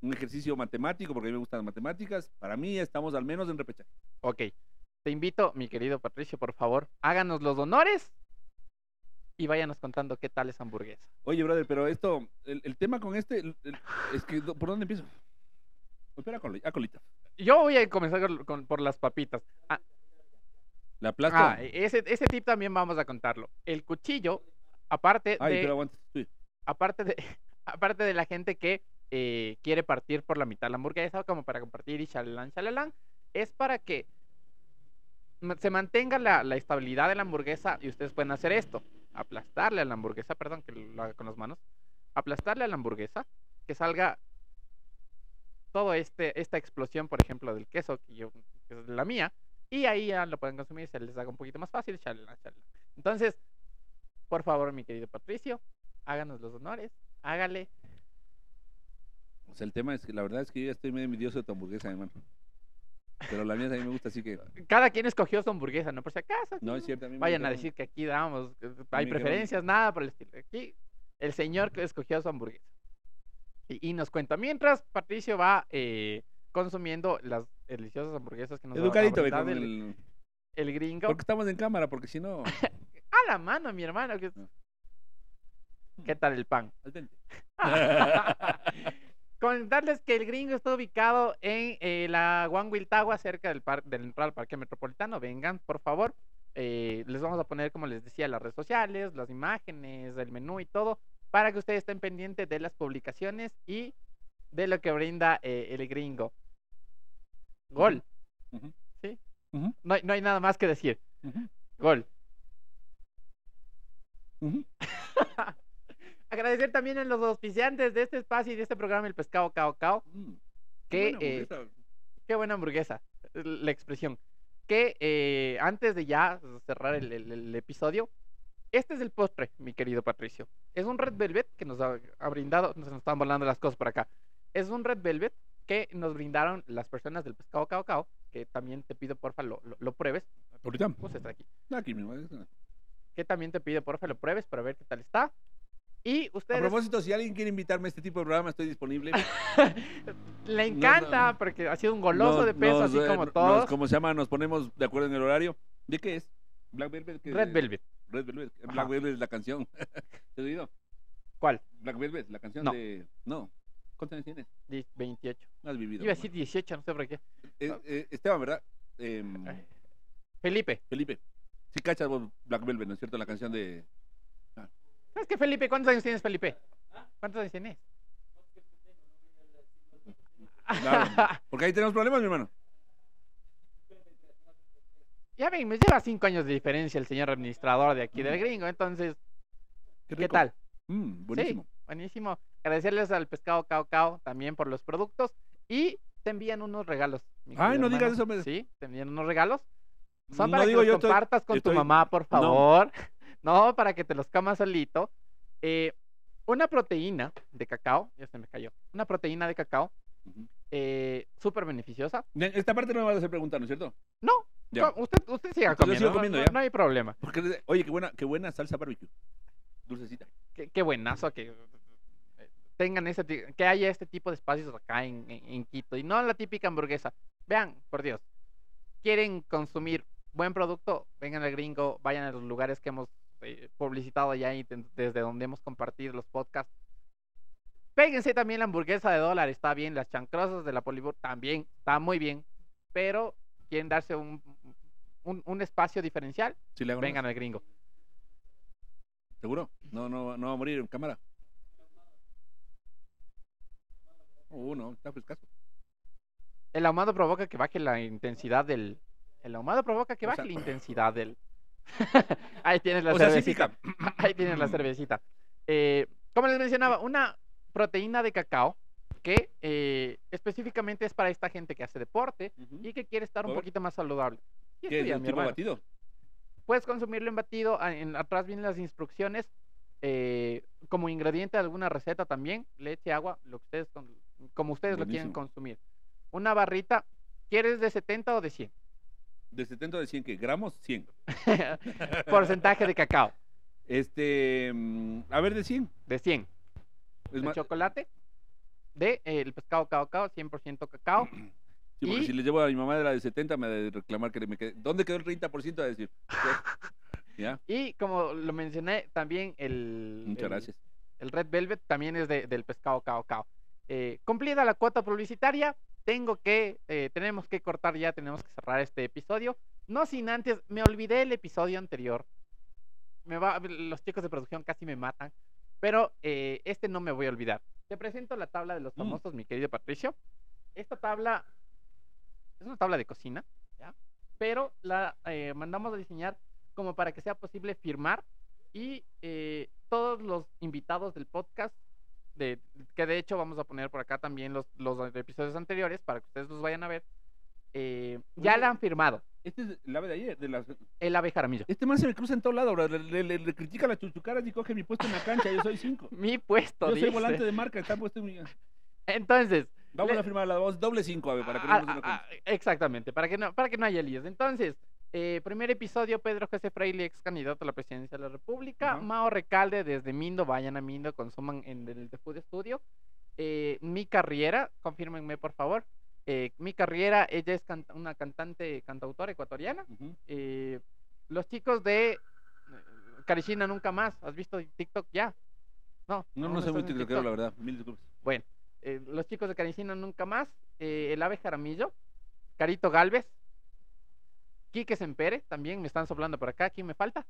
Un ejercicio matemático, porque a mí me gustan las matemáticas. Para mí estamos al menos en repechaje. Ok. Te invito, mi querido Patricio, por favor, háganos los honores y váyanos contando qué tal es hamburguesa. Oye, brother, pero esto, el, el tema con este, el- el- es que, ¿por dónde empiezo? Espera con a colita. Yo voy a comenzar con- con- por las papitas. Ah, La aplasto. ah, ese, ese tip también vamos a contarlo. El cuchillo, aparte Ay, de, pero aguanta. sí. aparte de, aparte de la gente que eh, quiere partir por la mitad la hamburguesa, como para compartir y chalalán, chalalán, es para que se mantenga la, la estabilidad de la hamburguesa y ustedes pueden hacer esto, aplastarle a la hamburguesa, perdón que lo haga con las manos, aplastarle a la hamburguesa, que salga todo este, esta explosión, por ejemplo, del queso, que, yo, es la mía, y ahí ya lo pueden consumir, se les haga un poquito más fácil, chalalán, chalalán. Entonces, por favor, mi querido Patricio, háganos los honores, hágale. O sea, el tema es que la verdad es que yo ya estoy medio envidioso de tu hamburguesa, hermano. Pero la mía a mí me gusta, así que. Cada quien escogió su hamburguesa, ¿no? Por si acaso. No, es cierto. A mí me Vayan a decir que aquí damos, hay preferencias, nada por el estilo. Aquí, el señor que escogió su hamburguesa. Y, y nos cuenta. Mientras Patricio va eh, consumiendo las deliciosas hamburguesas que nos Educadito, ve, con el, el... el gringo. Porque estamos en cámara, porque si no. A la mano, mi hermano. que- Ah. ¿Qué tal el pan? al dente. Contarles que el gringo está ubicado en eh, la One Wiltagua, cerca del, par del entrar al Parque Metropolitano. Vengan, por favor. Eh, les vamos a poner, como les decía, las redes sociales, las imágenes, el menú y todo, para que ustedes estén pendientes de las publicaciones y de lo que brinda eh, el gringo. Gol. Sí. No, hay- no hay nada más que decir. ujú, Gol. Agradecer también a los auspiciantes de este espacio y de este programa, el Pescado Cao Cao. Mm, Que, buena eh. Qué buena hamburguesa, la expresión. Que eh, antes de ya cerrar el, el- el episodio, este es el postre, mi querido Patricio. Es un Red Velvet que nos ha, ha brindado, nos están volando las cosas por acá. Es un Red Velvet que nos brindaron las personas del pescado Cao Cao, que también te pido porfa lo, lo, lo pruebes. Ahorita. Pues está aquí. Aquí mismo. Que también te pido porfa lo pruebes para ver qué tal está. Y A ustedes propósito, si alguien quiere invitarme a este tipo de programa, estoy disponible. le encanta porque ha sido un goloso de peso, así eh, como nos- todos. como se llama, nos ponemos de acuerdo en el horario. ¿De qué es? Black Velvet. ¿qué- Red Velvet. Red Velvet. Ajá. Black Velvet es la canción. ¿Te has oído? ¿Cuál? Black Velvet, la canción No. de. No. ¿Cuántos años tienes? Di- 28. No has vivido. Iba a decir 18, no sé por qué. Eh, eh, Esteban, ¿verdad? Em. Felipe. Felipe. Sí cachas vos Black Velvet, ¿no es cierto? La canción de... ¿Sabes qué, Felipe? ¿Cuántos años tienes, Felipe? ¿Cuántos años tienes? Claro, porque ahí tenemos problemas, mi hermano. ya ven, me lleva cinco años de diferencia el señor administrador de aquí del Mm. gringo, entonces, ¿qué, rico. tal? Mm, buenísimo. Sí, buenísimo. Agradecerles al pescado Cao Cao también por los productos y te envían unos regalos. mi Ay, no digas hermano. eso, me- Sí, te envían unos regalos. Son No para digo que yo, los estoy- compartas con tu estoy- mamá, por favor. No, para que te los comas solito. Eh, una proteína de cacao, ya se me cayó. Una proteína de cacao eh, súper beneficiosa. Ne- Esta parte no me vas a hacer preguntar, ¿no es cierto? No, Ya. usted, usted siga Entonces comiendo. no- no, no hay problema. Porque, oye, qué buena, qué buena salsa barbecue. Dulcecita. Qué, qué buenazo que eh, tengan ese que haya este tipo de espacios acá en, en- en Quito y no la típica hamburguesa. Vean, por Dios, quieren consumir buen producto, vengan al gringo, vayan a los lugares que hemos eh, publicitado ya y de- desde donde hemos compartido los podcasts. Péguense también la hamburguesa de dólar, está bien, las chancrosas de la Polibur también, está muy bien, pero quieren darse un, un, un espacio diferencial, Sí, le hago vengan al gringo. ¿Seguro? No, no, no va a morir en cámara. Uh, no, está frescaso. El ahumado provoca que baje la intensidad del. El ahumado provoca que O baje sea- la intensidad del. Ahí tienes la O sea, sí cervecita. Ahí tienes la cervecita. Eh, como les mencionaba, una proteína de cacao que eh, específicamente es para esta gente que hace deporte y que quiere estar un poquito más saludable. Y ¿Qué es? estudia, ¿El mi tipo hermano. batido? Puedes consumirlo en batido. en- atrás vienen las instrucciones. eh, como ingrediente de alguna receta también, leche, agua, lo que ustedes, como ustedes lo quieren consumir. Una barrita, ¿quieres de 70 o de 100? ¿De 70 o de 100 qué? ¿Gramos? 100. Porcentaje de cacao, Este, mm, a ver, de 100. de 100. Es El más, chocolate, de eh, el pescado cao cao, 100% cacao. sí, porque y- si le llevo a mi mamá de la de 70 me ha de reclamar que me quede. ¿Dónde quedó el 30% a decir? ¿Ya? Y como lo mencioné, también el, Muchas el- gracias. el Red Velvet también es de- del pescado cao cao. Eh, cumplida la cuota publicitaria, tengo que, eh, tenemos que cortar ya, tenemos que cerrar este episodio. No sin antes, me olvidé el episodio anterior. Me va, los chicos de producción casi me matan, pero eh, este no me voy a olvidar. Te presento la tabla de los Mm. famosos, mi querido Patricio. Esta tabla es una tabla de cocina, ¿ya? Pero la eh, mandamos a diseñar como para que sea posible firmar y todos los invitados del podcast, de, que de hecho vamos a poner por acá también los, los episodios anteriores para que ustedes los vayan a ver, eh, ya la han firmado. Este es el ave de ayer. De las... El ave Jaramillo. Este man se me cruza en todo lado, bro. Le, le- le- le critica las chuchucaras y coge mi puesto en la cancha. Yo soy cinco. Mi puesto, Yo soy volante de marca, está puesto en mi... Entonces, Vamos a firmar la voz doble cinco, ave, para que no Ah, nos den ah, cuenta. ah, exactamente, para que no, para que no haya líos. Entonces, eh, primer episodio, Pedro José Freire, ex candidato a la presidencia de la República. Mao Recalde desde Mindo, vayan a Mindo, consuman en el The Food Studio. Eh, mi carrera, confírmenme por favor. Eh, mi carrera, ella es can- una cantante, cantautora ecuatoriana. Eh, los chicos de Carishina Nunca Más, ¿has visto TikTok ya? No, No, aún no soy muy tiktokero, la TikTok. verdad. Mil disculpas. Bueno, los chicos de Caricina Nunca Más, el Ave Jaramillo, Carito Galvez, Quique Sempere, también me están soplando por acá, ¿quién me falta?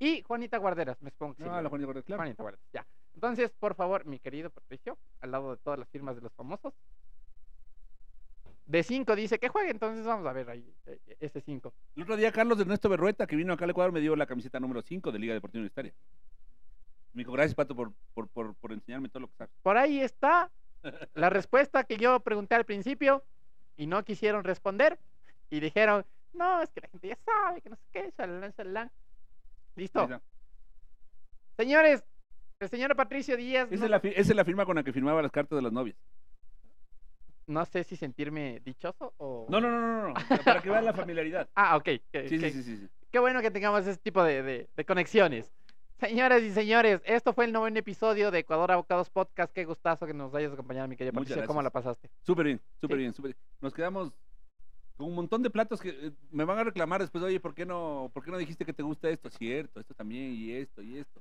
Y Juanita Guarderas, me supongo que sí. Ah, la Juanita Guarderas, claro. Juanita Guarderas, ya. Entonces, por favor, mi querido Patricio, al lado de todas las firmas de los famosos. De 5 dice que juegue, entonces vamos a ver ahí eh, ese 5. El otro día Carlos Ernesto Berrueta, que vino acá al Ecuador, me dio la camiseta número 5 de Liga Deportiva Universitaria. Me dijo, gracias, Pato, por, por, por, por enseñarme todo lo que sabes. Por ahí está la respuesta que yo pregunté al principio y no quisieron responder y dijeron, no, es que la gente ya sabe, que no sé qué, shalala, shalala". Listo. Señores, el señor Patricio Díaz, Esa, no, es la, fi- esa es la firma con la que firmaba las cartas de las novias. no sé si sentirme dichoso o... No, no, no, no, no. Para que vean la familiaridad. Ah, ok. qué- Sí, sí, sí, sí. Qué bueno que tengamos ese tipo de, de- de conexiones. Señoras y señores, esto fue el noveno episodio de Ecuador Abocados Podcast. Qué gustazo que nos hayas acompañado, mi querida Muchas Patricia. ¿Cómo la pasaste? Súper bien, súper Sí. bien, súper bien. Nos quedamos un montón de platos que eh, me van a reclamar después, oye, ¿por qué no, por qué no dijiste que te gusta esto? Cierto, esto también, y esto, y esto.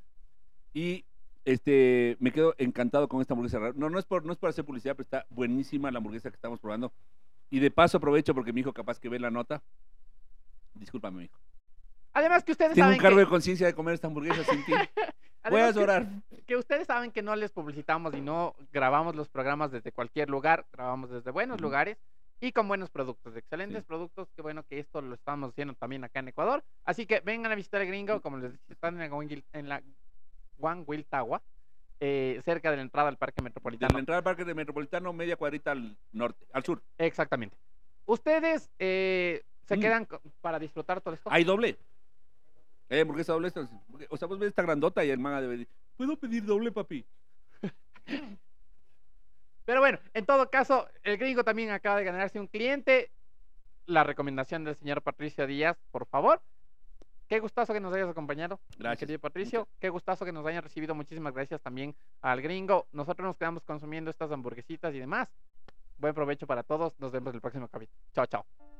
Y este, me quedo encantado con esta hamburguesa. No, no es por, no es por hacer publicidad, pero está buenísima la hamburguesa que estamos probando. Y de paso aprovecho porque mi hijo capaz que ve la nota. Discúlpame, mi hijo. Además que ustedes Tengo un saben cargo que... de conciencia de comer esta hamburguesa sin ti. Voy a que- llorar. que ustedes saben que no les publicitamos y no grabamos los programas desde cualquier lugar, grabamos desde buenos lugares y con buenos productos, excelentes Sí. productos, qué bueno que esto lo estamos haciendo también acá en Ecuador, así que vengan a visitar el gringo, como les decía, están en la, en la Guanguiltagua, eh, cerca de la entrada al Parque De Metropolitano. la entrada al parque de Metropolitano, media cuadrita al norte, al sur. Exactamente. Ustedes eh, se Mm. quedan para disfrutar todo esto. Hay doble. Hay hamburguesa doble. O sea, vos ves esta grandota y el man ha de decir, ¿puedo pedir doble, papi? Pero bueno, en todo caso, el gringo también acaba de ganarse un cliente. La recomendación del señor Patricio Díaz, por favor. Qué gustazo que nos hayas acompañado. Gracias. querido Patricio. Qué gustazo que nos hayan recibido. Muchísimas gracias también al gringo. Nosotros nos quedamos consumiendo estas hamburguesitas y demás. Buen provecho para todos. Nos vemos en el próximo capítulo. Chao, chao.